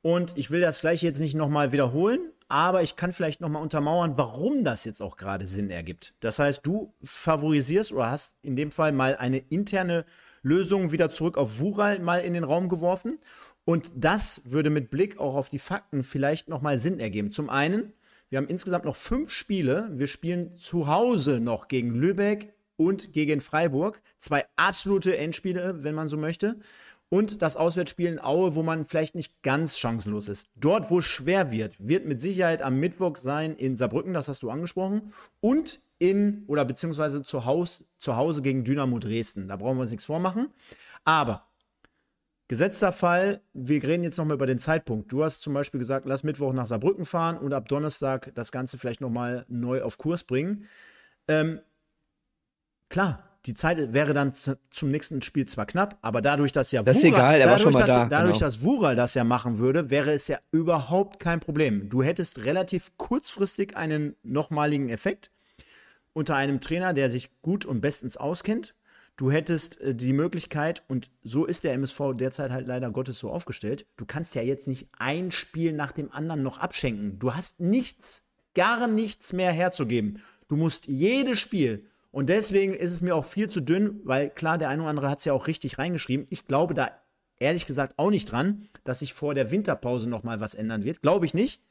Und ich will das gleiche jetzt nicht nochmal wiederholen, aber ich kann vielleicht nochmal untermauern, warum das jetzt auch gerade Sinn ergibt. Das heißt, du favorisierst oder hast in dem Fall mal eine interne Lösung wieder zurück auf Wural mal in den Raum geworfen und das würde mit Blick auch auf die Fakten vielleicht nochmal Sinn ergeben. Zum einen, wir haben insgesamt noch fünf Spiele. Wir spielen zu Hause noch gegen Lübeck und gegen Freiburg. Zwei absolute Endspiele, wenn man so möchte. Und das Auswärtsspiel in Aue, wo man vielleicht nicht ganz chancenlos ist. Dort, wo es schwer wird, wird mit Sicherheit am Mittwoch sein in Saarbrücken, das hast du angesprochen. Und in oder beziehungsweise zu, Haus, zu Hause gegen Dynamo Dresden. Da brauchen wir uns nichts vormachen. Aber Gesetzter Fall, wir reden jetzt nochmal über den Zeitpunkt. Du hast zum Beispiel gesagt, lass Mittwoch nach Saarbrücken fahren und ab Donnerstag das Ganze vielleicht nochmal neu auf Kurs bringen. Ähm, klar, die Zeit wäre dann zum nächsten Spiel zwar knapp, aber dadurch, dass ja das ist egal, dass, da. Dadurch, genau. dass Wural das ja machen würde, wäre es ja überhaupt kein Problem. Du hättest relativ kurzfristig einen nochmaligen Effekt unter einem Trainer, der sich gut und bestens auskennt Du hättest äh, die Möglichkeit, und so ist der MSV derzeit halt leider Gottes so aufgestellt, du kannst ja jetzt nicht ein Spiel nach dem anderen noch abschenken. Du hast nichts, gar nichts mehr herzugeben. Du musst jedes Spiel, und deswegen ist es mir auch viel zu dünn, weil klar, der eine oder andere hat es ja auch richtig reingeschrieben. Ich glaube da ehrlich gesagt auch nicht dran, dass sich vor der Winterpause noch mal was ändern wird. Glaube ich nicht.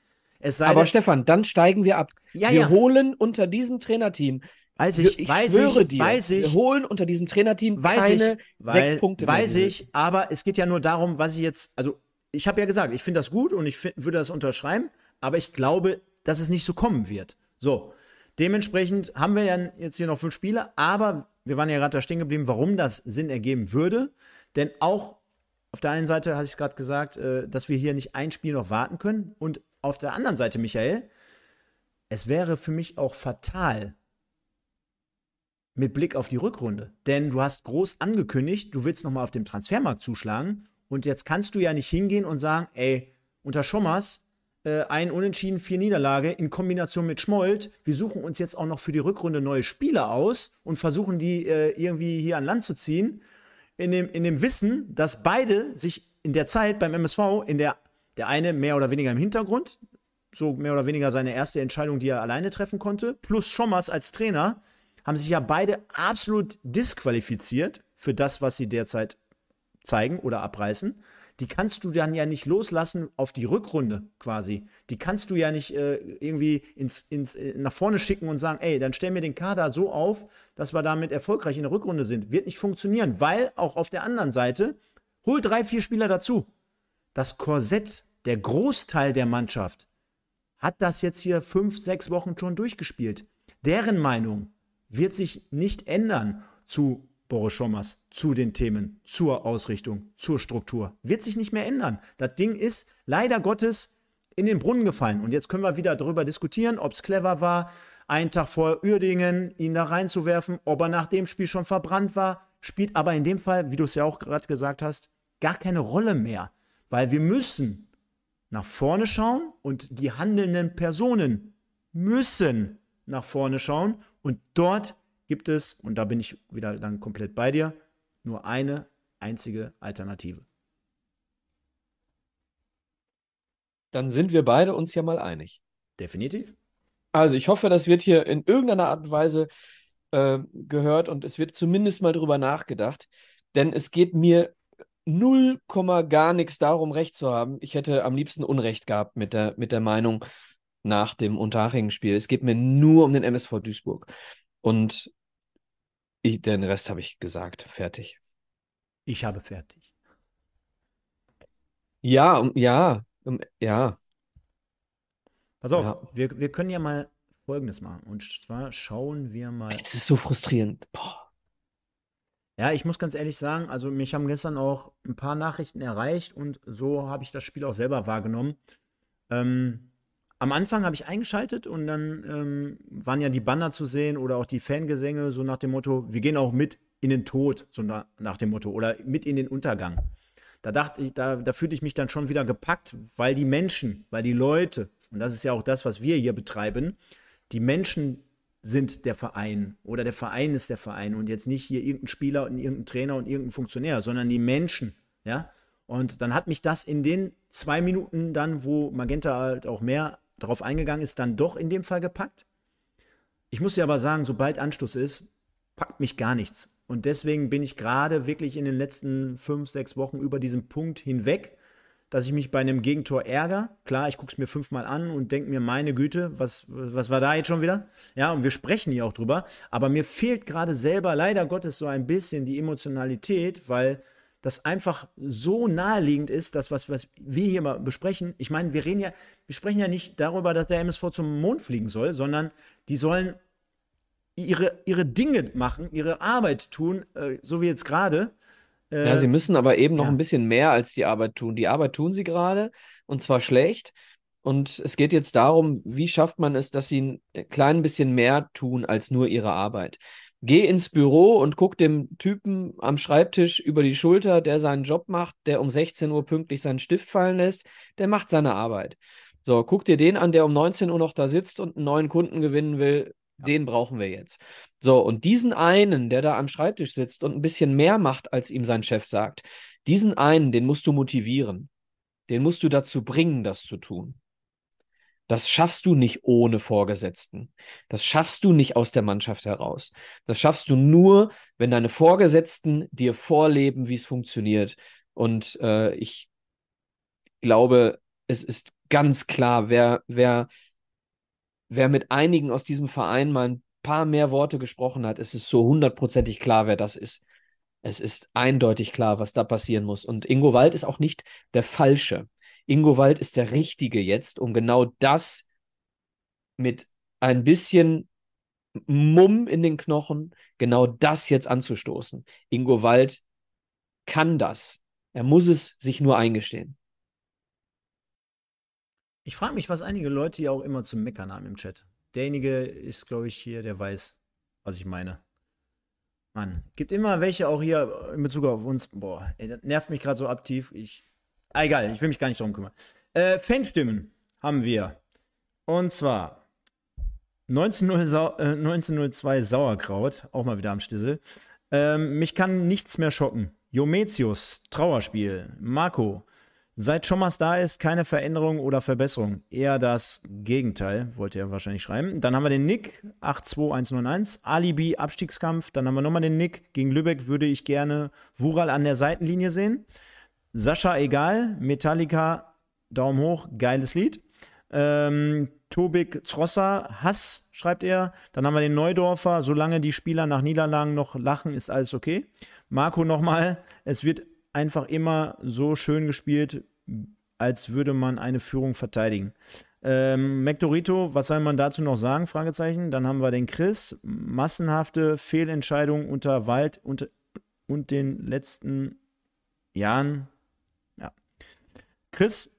Aber Stefan, dann steigen wir ab. Ja, wir ja. holen unter diesem Trainerteam Weiß ich, ich weiß ich, dir, weiß ich. Wir holen unter diesem Trainerteam weiß keine ich, weil, sechs Punkte Weiß ich, aber es geht ja nur darum, was ich jetzt, also ich habe ja gesagt, ich finde das gut und ich find, würde das unterschreiben, aber ich glaube, dass es nicht so kommen wird. So, dementsprechend haben wir ja jetzt hier noch fünf Spiele, aber wir waren ja gerade da stehen geblieben, warum das Sinn ergeben würde, denn auch auf der einen Seite hatte ich gerade gesagt, äh, dass wir hier nicht ein Spiel noch warten können. Und auf der anderen Seite, Michael, es wäre für mich auch fatal mit Blick auf die Rückrunde. Denn du hast groß angekündigt, du willst nochmal auf dem Transfermarkt zuschlagen. Und jetzt kannst du ja nicht hingehen und sagen, ey, unter Schommers äh, ein Unentschieden, vier Niederlage in Kombination mit Schmold. Wir suchen uns jetzt auch noch für die Rückrunde neue Spieler aus und versuchen die äh, irgendwie hier an Land zu ziehen in dem, in dem Wissen, dass beide sich in der Zeit beim MSV, in der der eine mehr oder weniger im Hintergrund, so mehr oder weniger seine erste Entscheidung, die er alleine treffen konnte, plus Schommers als Trainer, haben sich ja beide absolut disqualifiziert für das, was sie derzeit zeigen oder abreißen die kannst du dann ja nicht loslassen auf die Rückrunde quasi. Die kannst du ja nicht äh, irgendwie ins, ins, äh, nach vorne schicken und sagen, ey, dann stell mir den Kader so auf, dass wir damit erfolgreich in der Rückrunde sind. Wird nicht funktionieren, weil auch auf der anderen Seite, hol drei, vier Spieler dazu. Das Korsett, der Großteil der Mannschaft, hat das jetzt hier fünf, sechs Wochen schon durchgespielt. Deren Meinung wird sich nicht ändern zu Boris Schommers zu den Themen, zur Ausrichtung, zur Struktur. Wird sich nicht mehr ändern. Das Ding ist leider Gottes in den Brunnen gefallen. Und jetzt können wir wieder darüber diskutieren, ob es clever war, einen Tag vor Uerdingen ihn da reinzuwerfen, ob er nach dem Spiel schon verbrannt war. Spielt aber in dem Fall, wie du es ja auch gerade gesagt hast, gar keine Rolle mehr. Weil wir müssen nach vorne schauen und die handelnden Personen müssen nach vorne schauen und dort gibt es, und da bin ich wieder dann komplett bei dir, nur eine einzige Alternative. Dann sind wir beide uns ja mal einig. Definitiv. Also ich hoffe, das wird hier in irgendeiner Art und Weise äh, gehört und es wird zumindest mal drüber nachgedacht. Denn es geht mir null Komma gar nichts darum, Recht zu haben. Ich hätte am liebsten Unrecht gehabt mit der, mit der Meinung nach dem Unterhaching-Spiel. Es geht mir nur um den MSV Duisburg. Und ich, den Rest habe ich gesagt. Fertig. Ich habe fertig. Ja, um, ja, um, ja. Pass auf, ja. wir, wir können ja mal Folgendes machen. Und zwar schauen wir mal. Es ist so frustrierend. Boah. Ja, ich muss ganz ehrlich sagen, also mich haben gestern auch ein paar Nachrichten erreicht und so habe ich das Spiel auch selber wahrgenommen. Ähm, am Anfang habe ich eingeschaltet und dann ähm, waren ja die Banner zu sehen oder auch die Fangesänge, so nach dem Motto, wir gehen auch mit in den Tod, so na, nach dem Motto, oder mit in den Untergang. Da dachte ich, da, da fühlte ich mich dann schon wieder gepackt, weil die Menschen, weil die Leute, und das ist ja auch das, was wir hier betreiben, die Menschen sind der Verein oder der Verein ist der Verein und jetzt nicht hier irgendein Spieler und irgendein Trainer und irgendein Funktionär, sondern die Menschen, ja. Und dann hat mich das in den zwei Minuten dann, wo Magenta halt auch mehr darauf eingegangen ist, dann doch in dem Fall gepackt. Ich muss dir aber sagen, sobald Anstoß ist, packt mich gar nichts. Und deswegen bin ich gerade wirklich in den letzten fünf, sechs Wochen über diesen Punkt hinweg, dass ich mich bei einem Gegentor ärgere. Klar, ich gucke es mir fünfmal an und denke mir, meine Güte, was, was war da jetzt schon wieder? Ja, und wir sprechen hier auch drüber. Aber mir fehlt gerade selber leider Gottes so ein bisschen die Emotionalität, weil das einfach so naheliegend ist, das, was, was wir hier mal besprechen. Ich meine, wir reden ja, wir sprechen ja nicht darüber, dass der MSV zum Mond fliegen soll, sondern die sollen ihre, ihre Dinge machen, ihre Arbeit tun, äh, so wie jetzt gerade. Äh, ja, sie müssen aber eben noch ja. ein bisschen mehr als die Arbeit tun. Die Arbeit tun sie gerade und zwar schlecht. Und es geht jetzt darum, wie schafft man es, dass sie ein klein bisschen mehr tun als nur ihre Arbeit. Geh ins Büro und guck dem Typen am Schreibtisch über die Schulter, der seinen Job macht, der um 16 Uhr pünktlich seinen Stift fallen lässt, der macht seine Arbeit. So, guck dir den an, der um 19 Uhr noch da sitzt und einen neuen Kunden gewinnen will. Ja. Den brauchen wir jetzt. So, und diesen einen, der da am Schreibtisch sitzt und ein bisschen mehr macht, als ihm sein Chef sagt, diesen einen, den musst du motivieren. Den musst du dazu bringen, das zu tun. Das schaffst du nicht ohne Vorgesetzten. Das schaffst du nicht aus der Mannschaft heraus. Das schaffst du nur, wenn deine Vorgesetzten dir vorleben, wie es funktioniert. Und äh, ich glaube, es ist ganz klar, wer, wer, wer mit einigen aus diesem Verein mal ein paar mehr Worte gesprochen hat, es ist so hundertprozentig klar, wer das ist. Es ist eindeutig klar, was da passieren muss. Und Ingo Wald ist auch nicht der Falsche. Ingo Wald ist der Richtige jetzt, um genau das mit ein bisschen Mumm in den Knochen, genau das jetzt anzustoßen. Ingo Wald kann das. Er muss es sich nur eingestehen. Ich frage mich, was einige Leute ja auch immer zum Meckern haben im Chat. Derjenige ist, glaube ich, hier, der weiß, was ich meine. Mann, gibt immer welche auch hier in Bezug auf uns. Boah, ey, das nervt mich gerade so aktiv. Ich. Ah, egal, ich will mich gar nicht darum kümmern. Äh, Fanstimmen haben wir. Und zwar 1902 Sau äh, 1902 Sauerkraut, auch mal wieder am Stissel. Ähm, mich kann nichts mehr schocken. Jometius, Trauerspiel. Marco, seit Schommers da ist, keine Veränderung oder Verbesserung. Eher das Gegenteil, wollte er wahrscheinlich schreiben. Dann haben wir den Nick, 82191. Alibi, Abstiegskampf. Dann haben wir nochmal den Nick. Gegen Lübeck würde ich gerne Wural an der Seitenlinie sehen. Sascha, egal. Metallica, Daumen hoch, geiles Lied. Ähm, Tobik Zrosser, Hass, schreibt er. Dann haben wir den Neudorfer, solange die Spieler nach Niederlagen noch lachen, ist alles okay. Marco nochmal, es wird einfach immer so schön gespielt, als würde man eine Führung verteidigen. Ähm, Mektorito, was soll man dazu noch sagen? Fragezeichen. Dann haben wir den Chris. Massenhafte Fehlentscheidungen unter Wald und, und den letzten Jahren. Chris,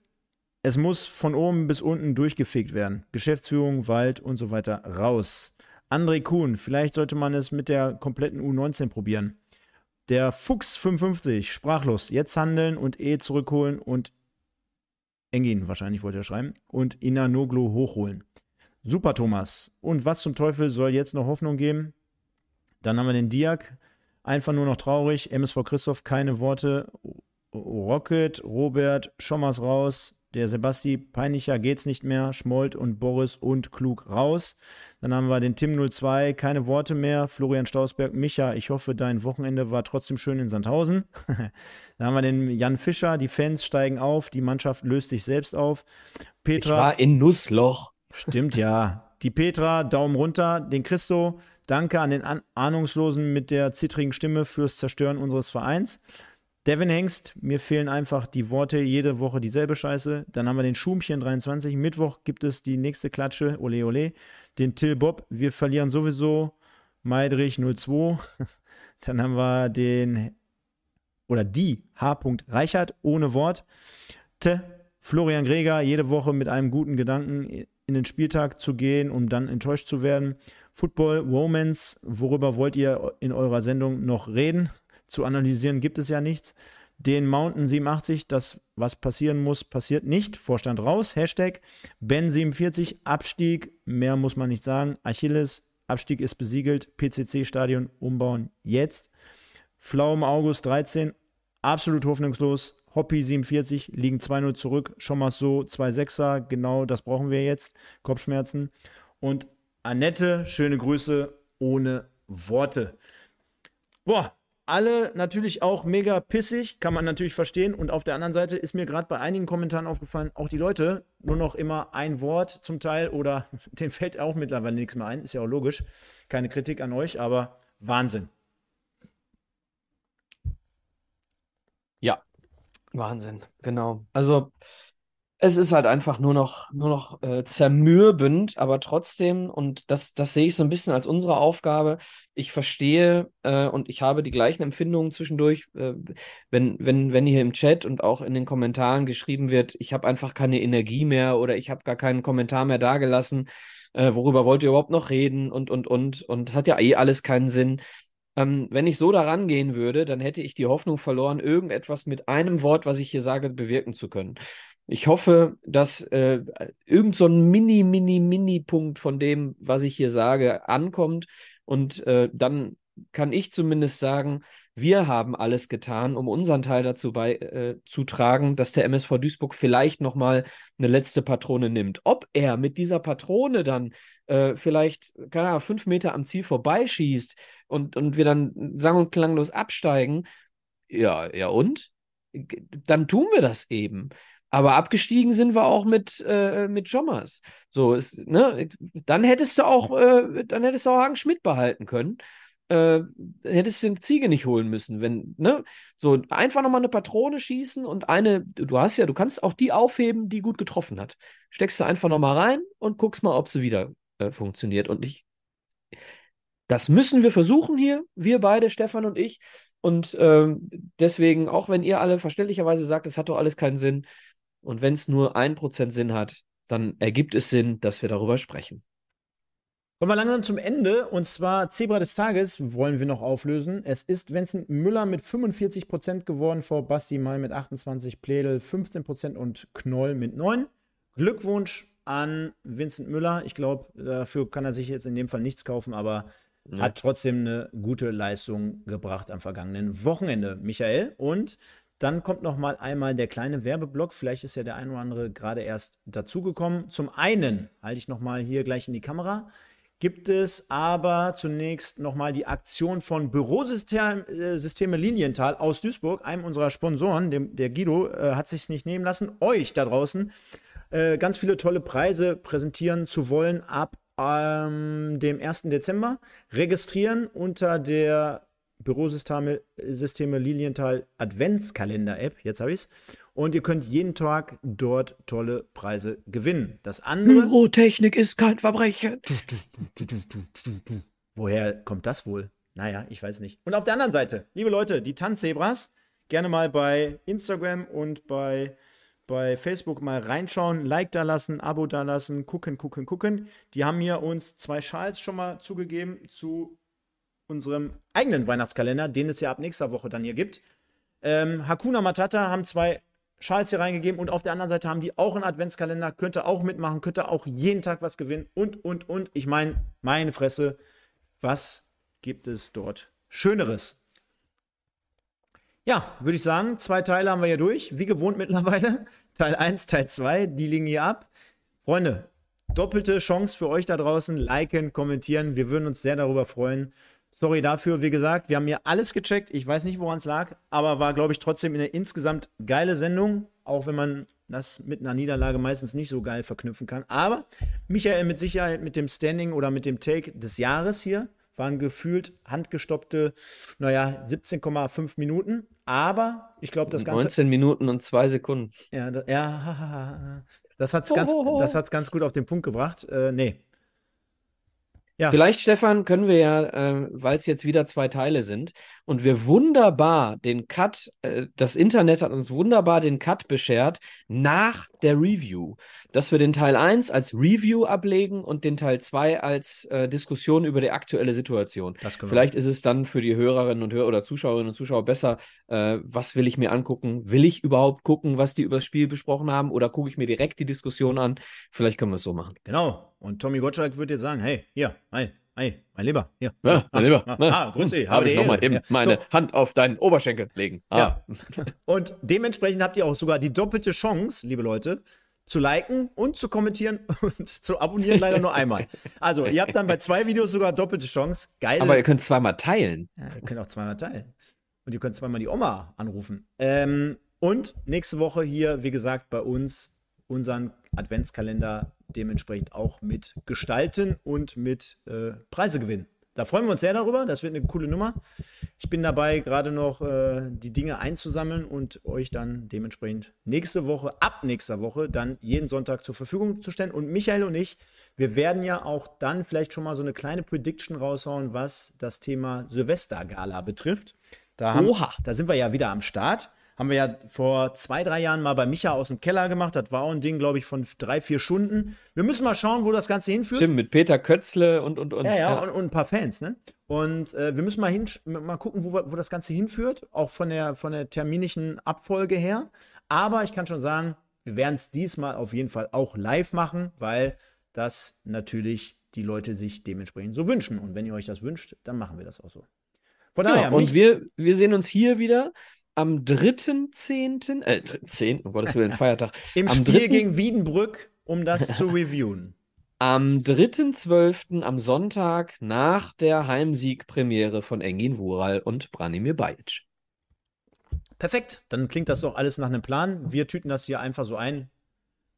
es muss von oben bis unten durchgefegt werden. Geschäftsführung, Wald und so weiter raus. André Kuhn, vielleicht sollte man es mit der kompletten U19 probieren. Der Fuchs 55, sprachlos, jetzt handeln und E zurückholen und Engin wahrscheinlich wollte er schreiben und Inanoglu hochholen. Super Thomas. Und was zum Teufel soll jetzt noch Hoffnung geben? Dann haben wir den Diak. Einfach nur noch traurig. MSV Christoph, keine Worte. Rocket, Robert, Schommers raus. Der Sebasti, peinlicher geht's nicht mehr. Schmold und Boris und Klug raus. Dann haben wir den Tim 02, keine Worte mehr. Florian Stausberg, Micha, ich hoffe, dein Wochenende war trotzdem schön in Sandhausen. Dann haben wir den Jan Fischer, die Fans steigen auf, die Mannschaft löst sich selbst auf. Petra. Ich war in Nussloch. Stimmt, ja. Die Petra, Daumen runter. Den Christo, danke an den Ahnungslosen mit der zittrigen Stimme fürs Zerstören unseres Vereins. Devin Hengst, mir fehlen einfach die Worte, jede Woche dieselbe Scheiße. Dann haben wir den Schumchen 23. Mittwoch gibt es die nächste Klatsche, ole ole. Den Till Bob, wir verlieren sowieso. Meidrich 02. Dann haben wir den, oder die H. Reichert, ohne Wort. T. Florian Greger, jede Woche mit einem guten Gedanken in den Spieltag zu gehen, um dann enttäuscht zu werden. Football, Romance, worüber wollt ihr in eurer Sendung noch reden? Zu analysieren gibt es ja nichts. Den Mountain 87, das, was passieren muss, passiert nicht. Vorstand raus. Hashtag Ben47, Abstieg. Mehr muss man nicht sagen. Achilles, Abstieg ist besiegelt. PCC-Stadion umbauen jetzt. Pflaumen August 13, absolut hoffnungslos. Hoppy 47 liegen 2-0 zurück. Schon mal so 2-6er, genau das brauchen wir jetzt. Kopfschmerzen. Und Annette, schöne Grüße ohne Worte. Boah, alle natürlich auch mega pissig, kann man natürlich verstehen. Und auf der anderen Seite ist mir gerade bei einigen Kommentaren aufgefallen, auch die Leute nur noch immer ein Wort zum Teil oder denen fällt auch mittlerweile nichts mehr ein. Ist ja auch logisch. Keine Kritik an euch, aber Wahnsinn. Ja, Wahnsinn, genau. Also es ist halt einfach nur noch, nur noch äh, zermürbend, aber trotzdem, und das, das sehe ich so ein bisschen als unsere Aufgabe. Ich verstehe äh, und ich habe die gleichen Empfindungen zwischendurch, äh, wenn, wenn, wenn hier im Chat und auch in den Kommentaren geschrieben wird, ich habe einfach keine Energie mehr oder ich habe gar keinen Kommentar mehr dagelassen, äh, worüber wollt ihr überhaupt noch reden und, und, und, und hat ja eh alles keinen Sinn. Ähm, wenn ich so daran gehen würde, dann hätte ich die Hoffnung verloren, irgendetwas mit einem Wort, was ich hier sage, bewirken zu können. Ich hoffe, dass äh, irgend so ein Mini, Mini, Mini-Punkt von dem, was ich hier sage, ankommt. Und äh, dann kann ich zumindest sagen, wir haben alles getan, um unseren Teil dazu beizutragen, äh, dass der MSV Duisburg vielleicht nochmal eine letzte Patrone nimmt. Ob er mit dieser Patrone dann äh, vielleicht, keine Ahnung, fünf Meter am Ziel vorbeischießt und, und wir dann sang- und klanglos absteigen, ja, ja und? Dann tun wir das eben. Aber abgestiegen sind wir auch mit, äh, mit Jommers. So ist, ne, dann hättest du auch, äh, dann hättest du auch Hagen Schmidt behalten können. Äh, hättest du den Ziege nicht holen müssen, wenn, ne? So, einfach nochmal eine Patrone schießen und eine, du hast ja, du kannst auch die aufheben, die gut getroffen hat. Steckst du einfach nochmal rein und guckst mal, ob sie wieder äh, funktioniert. Und ich, das müssen wir versuchen hier, wir beide, Stefan und ich. Und ähm, deswegen, auch wenn ihr alle verständlicherweise sagt, es hat doch alles keinen Sinn, und wenn es nur ein Prozent Sinn hat, dann ergibt es Sinn, dass wir darüber sprechen. Kommen wir langsam zum Ende und zwar Zebra des Tages wollen wir noch auflösen. Es ist Vincent Müller mit 45% geworden vor Basti Mai mit 28, Pledel 15% und Knoll mit 9. Glückwunsch an Vincent Müller. Ich glaube, dafür kann er sich jetzt in dem Fall nichts kaufen, aber ja. hat trotzdem eine gute Leistung gebracht am vergangenen Wochenende, Michael. Und dann kommt noch mal einmal der kleine Werbeblock. Vielleicht ist ja der ein oder andere gerade erst dazugekommen. Zum einen halte ich noch mal hier gleich in die Kamera gibt es aber zunächst nochmal die Aktion von Bürosysteme äh, Linienthal aus Duisburg, einem unserer Sponsoren, dem, der Guido, äh, hat sich nicht nehmen lassen, euch da draußen äh, ganz viele tolle Preise präsentieren zu wollen ab ähm, dem 1. Dezember. Registrieren unter der Bürosysteme Systeme Lilienthal Adventskalender-App, jetzt habe ich es. Und ihr könnt jeden Tag dort tolle Preise gewinnen. Das andere. Bürotechnik ist kein Verbrechen. Woher kommt das wohl? Naja, ich weiß nicht. Und auf der anderen Seite, liebe Leute, die Tanzzebras, gerne mal bei Instagram und bei, bei Facebook mal reinschauen, Like da lassen, Abo da lassen, gucken, gucken, gucken. Die haben mir uns zwei Schals schon mal zugegeben zu unserem eigenen Weihnachtskalender, den es ja ab nächster Woche dann hier gibt. Ähm, Hakuna Matata haben zwei Schals hier reingegeben und auf der anderen Seite haben die auch einen Adventskalender, könnte auch mitmachen, könnte auch jeden Tag was gewinnen und, und, und. Ich meine, meine Fresse, was gibt es dort Schöneres? Ja, würde ich sagen, zwei Teile haben wir hier durch, wie gewohnt mittlerweile. Teil 1, Teil 2, die liegen hier ab. Freunde, doppelte Chance für euch da draußen. Liken, kommentieren, wir würden uns sehr darüber freuen. Sorry dafür, wie gesagt, wir haben hier alles gecheckt. Ich weiß nicht, woran es lag, aber war, glaube ich, trotzdem eine insgesamt geile Sendung, auch wenn man das mit einer Niederlage meistens nicht so geil verknüpfen kann. Aber Michael mit Sicherheit mit dem Standing oder mit dem Take des Jahres hier waren gefühlt handgestoppte, naja, 17,5 Minuten. Aber ich glaube, das Ganze. 19 Minuten und zwei Sekunden. Ja, da, ja das hat es ganz, ganz gut auf den Punkt gebracht. Äh, nee, ja. Vielleicht, Stefan, können wir ja, äh, weil es jetzt wieder zwei Teile sind und wir wunderbar den Cut, äh, das Internet hat uns wunderbar den Cut beschert nach der Review, dass wir den Teil 1 als Review ablegen und den Teil 2 als äh, Diskussion über die aktuelle Situation. Vielleicht ist es dann für die Hörerinnen und Hörer oder Zuschauerinnen und Zuschauer besser, äh, was will ich mir angucken? Will ich überhaupt gucken, was die über das Spiel besprochen haben oder gucke ich mir direkt die Diskussion an? Vielleicht können wir es so machen. Genau, und Tommy Gottschalk würde jetzt sagen, hey, hier, hi, hi, mein Lieber, hier. Ja, mein Lieber. Ah, ah, ah grüß dich. Habe ich nochmal eben ja. meine so. Hand auf deinen Oberschenkel legen. Ah. Ja. Und dementsprechend habt ihr auch sogar die doppelte Chance, liebe Leute, zu liken und zu kommentieren und zu abonnieren leider nur einmal. Also, ihr habt dann bei zwei Videos sogar doppelte Chance. Geil. Aber ihr könnt zweimal teilen. Ja, ihr könnt auch zweimal teilen. Und ihr könnt zweimal die Oma anrufen. Ähm, und nächste Woche hier, wie gesagt, bei uns unseren Adventskalender dementsprechend auch mit gestalten und mit äh, Preise gewinnen. Da freuen wir uns sehr darüber. Das wird eine coole Nummer. Ich bin dabei, gerade noch äh, die Dinge einzusammeln und euch dann dementsprechend nächste Woche, ab nächster Woche, dann jeden Sonntag zur Verfügung zu stellen. Und Michael und ich, wir werden ja auch dann vielleicht schon mal so eine kleine Prediction raushauen, was das Thema Silvestergala betrifft. Da, haben, da sind wir ja wieder am Start. Haben wir ja vor zwei, drei Jahren mal bei Micha aus dem Keller gemacht. Das war auch ein Ding, glaube ich, von drei, vier Stunden. Wir müssen mal schauen, wo das Ganze hinführt. Stimmt, mit Peter Kötzle und, und, und. Ja, ja, ja. Und, und, ein paar Fans, ne? Und äh, wir müssen mal, hin, mal gucken, wo, wo das Ganze hinführt, auch von der, von der terminischen Abfolge her. Aber ich kann schon sagen, wir werden es diesmal auf jeden Fall auch live machen, weil das natürlich die Leute sich dementsprechend so wünschen. Und wenn ihr euch das wünscht, dann machen wir das auch so. Von daher. Ja, und wir, wir sehen uns hier wieder am 3.10., äh, 10., um Gottes Willen, Feiertag. Im am Spiel 3. gegen Wiedenbrück, um das zu reviewen. Am 3.12., am Sonntag, nach der Heimsiegpremiere von Engin Wural und Branimir Bajic. Perfekt, dann klingt das doch alles nach einem Plan. Wir tüten das hier einfach so ein.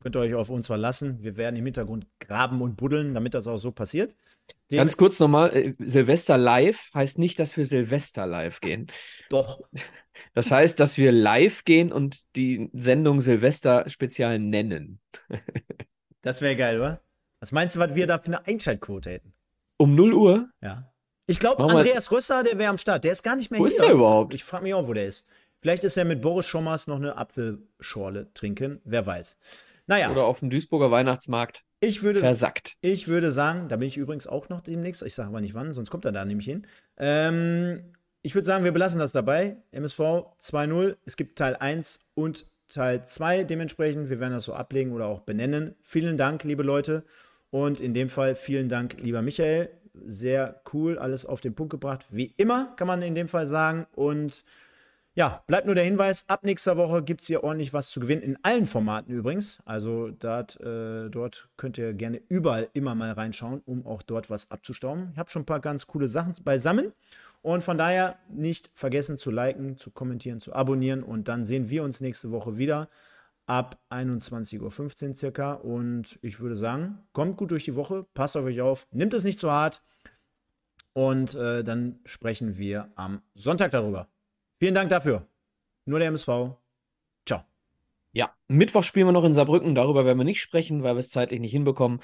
Könnt ihr euch auf uns verlassen. Wir werden im Hintergrund graben und buddeln, damit das auch so passiert. Dem Ganz kurz nochmal, äh, Silvester live heißt nicht, dass wir Silvester live gehen. Doch. Das heißt, dass wir live gehen und die Sendung Silvester Spezial nennen. das wäre geil, oder? Was meinst du, was wir da für eine Einschaltquote hätten? Um 0 Uhr? Ja. Ich glaube, Andreas Rösser, der wäre am Start. Der ist gar nicht mehr Wo hier. ist der überhaupt? Ich frage mich auch, wo der ist. Vielleicht ist er mit Boris Schommers noch eine Apfelschorle trinken. Wer weiß. Naja, Oder auf dem Duisburger Weihnachtsmarkt ich würde, versackt. ich würde sagen, da bin ich übrigens auch noch demnächst. Ich sage aber nicht wann, sonst kommt er da nämlich hin. Ähm, ich würde sagen, wir belassen das dabei. MSV 2-0. Es gibt Teil 1 und Teil 2 dementsprechend. Wir werden das so ablegen oder auch benennen. Vielen Dank, liebe Leute. Und in dem Fall vielen Dank, lieber Michael. Sehr cool, alles auf den Punkt gebracht. Wie immer, kann man in dem Fall sagen. Und ja, bleibt nur der Hinweis, ab nächster Woche gibt es hier ordentlich was zu gewinnen, in allen Formaten übrigens. Also dort, äh, dort könnt ihr gerne überall immer mal reinschauen, um auch dort was abzustauben. Ich habe schon ein paar ganz coole Sachen beisammen. Und von daher nicht vergessen zu liken, zu kommentieren, zu abonnieren. Und dann sehen wir uns nächste Woche wieder ab 21.15 Uhr circa. Und ich würde sagen, kommt gut durch die Woche, passt auf euch auf, nimmt es nicht zu hart. Und äh, dann sprechen wir am Sonntag darüber. Vielen Dank dafür. Nur der MSV. Ciao. Ja, Mittwoch spielen wir noch in Saarbrücken. Darüber werden wir nicht sprechen, weil wir es zeitlich nicht hinbekommen.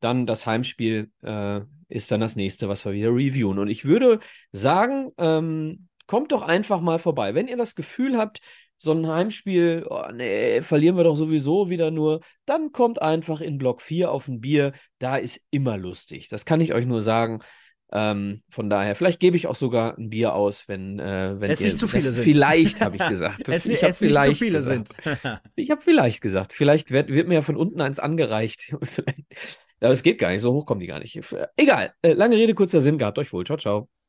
Dann das Heimspiel äh, ist dann das nächste, was wir wieder reviewen. Und ich würde sagen, ähm, kommt doch einfach mal vorbei. Wenn ihr das Gefühl habt, so ein Heimspiel, oh, nee, verlieren wir doch sowieso wieder nur, dann kommt einfach in Block 4 auf ein Bier. Da ist immer lustig. Das kann ich euch nur sagen. Ähm, von daher, vielleicht gebe ich auch sogar ein Bier aus, wenn, äh, wenn Es ihr, nicht zu viele sind. Vielleicht habe ich gesagt. Es, ich es nicht zu viele gesagt. sind. Ich habe vielleicht gesagt. Vielleicht wird, wird mir ja von unten eins angereicht. Aber es geht gar nicht. So hoch kommen die gar nicht. Egal. Äh, lange Rede, kurzer Sinn. Gehabt euch wohl. Ciao, ciao.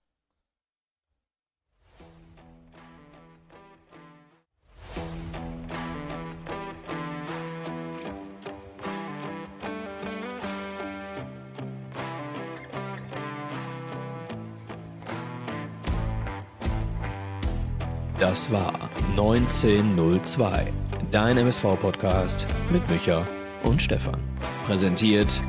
Das war 1902, dein MSV-Podcast mit Micha und Stefan. Präsentiert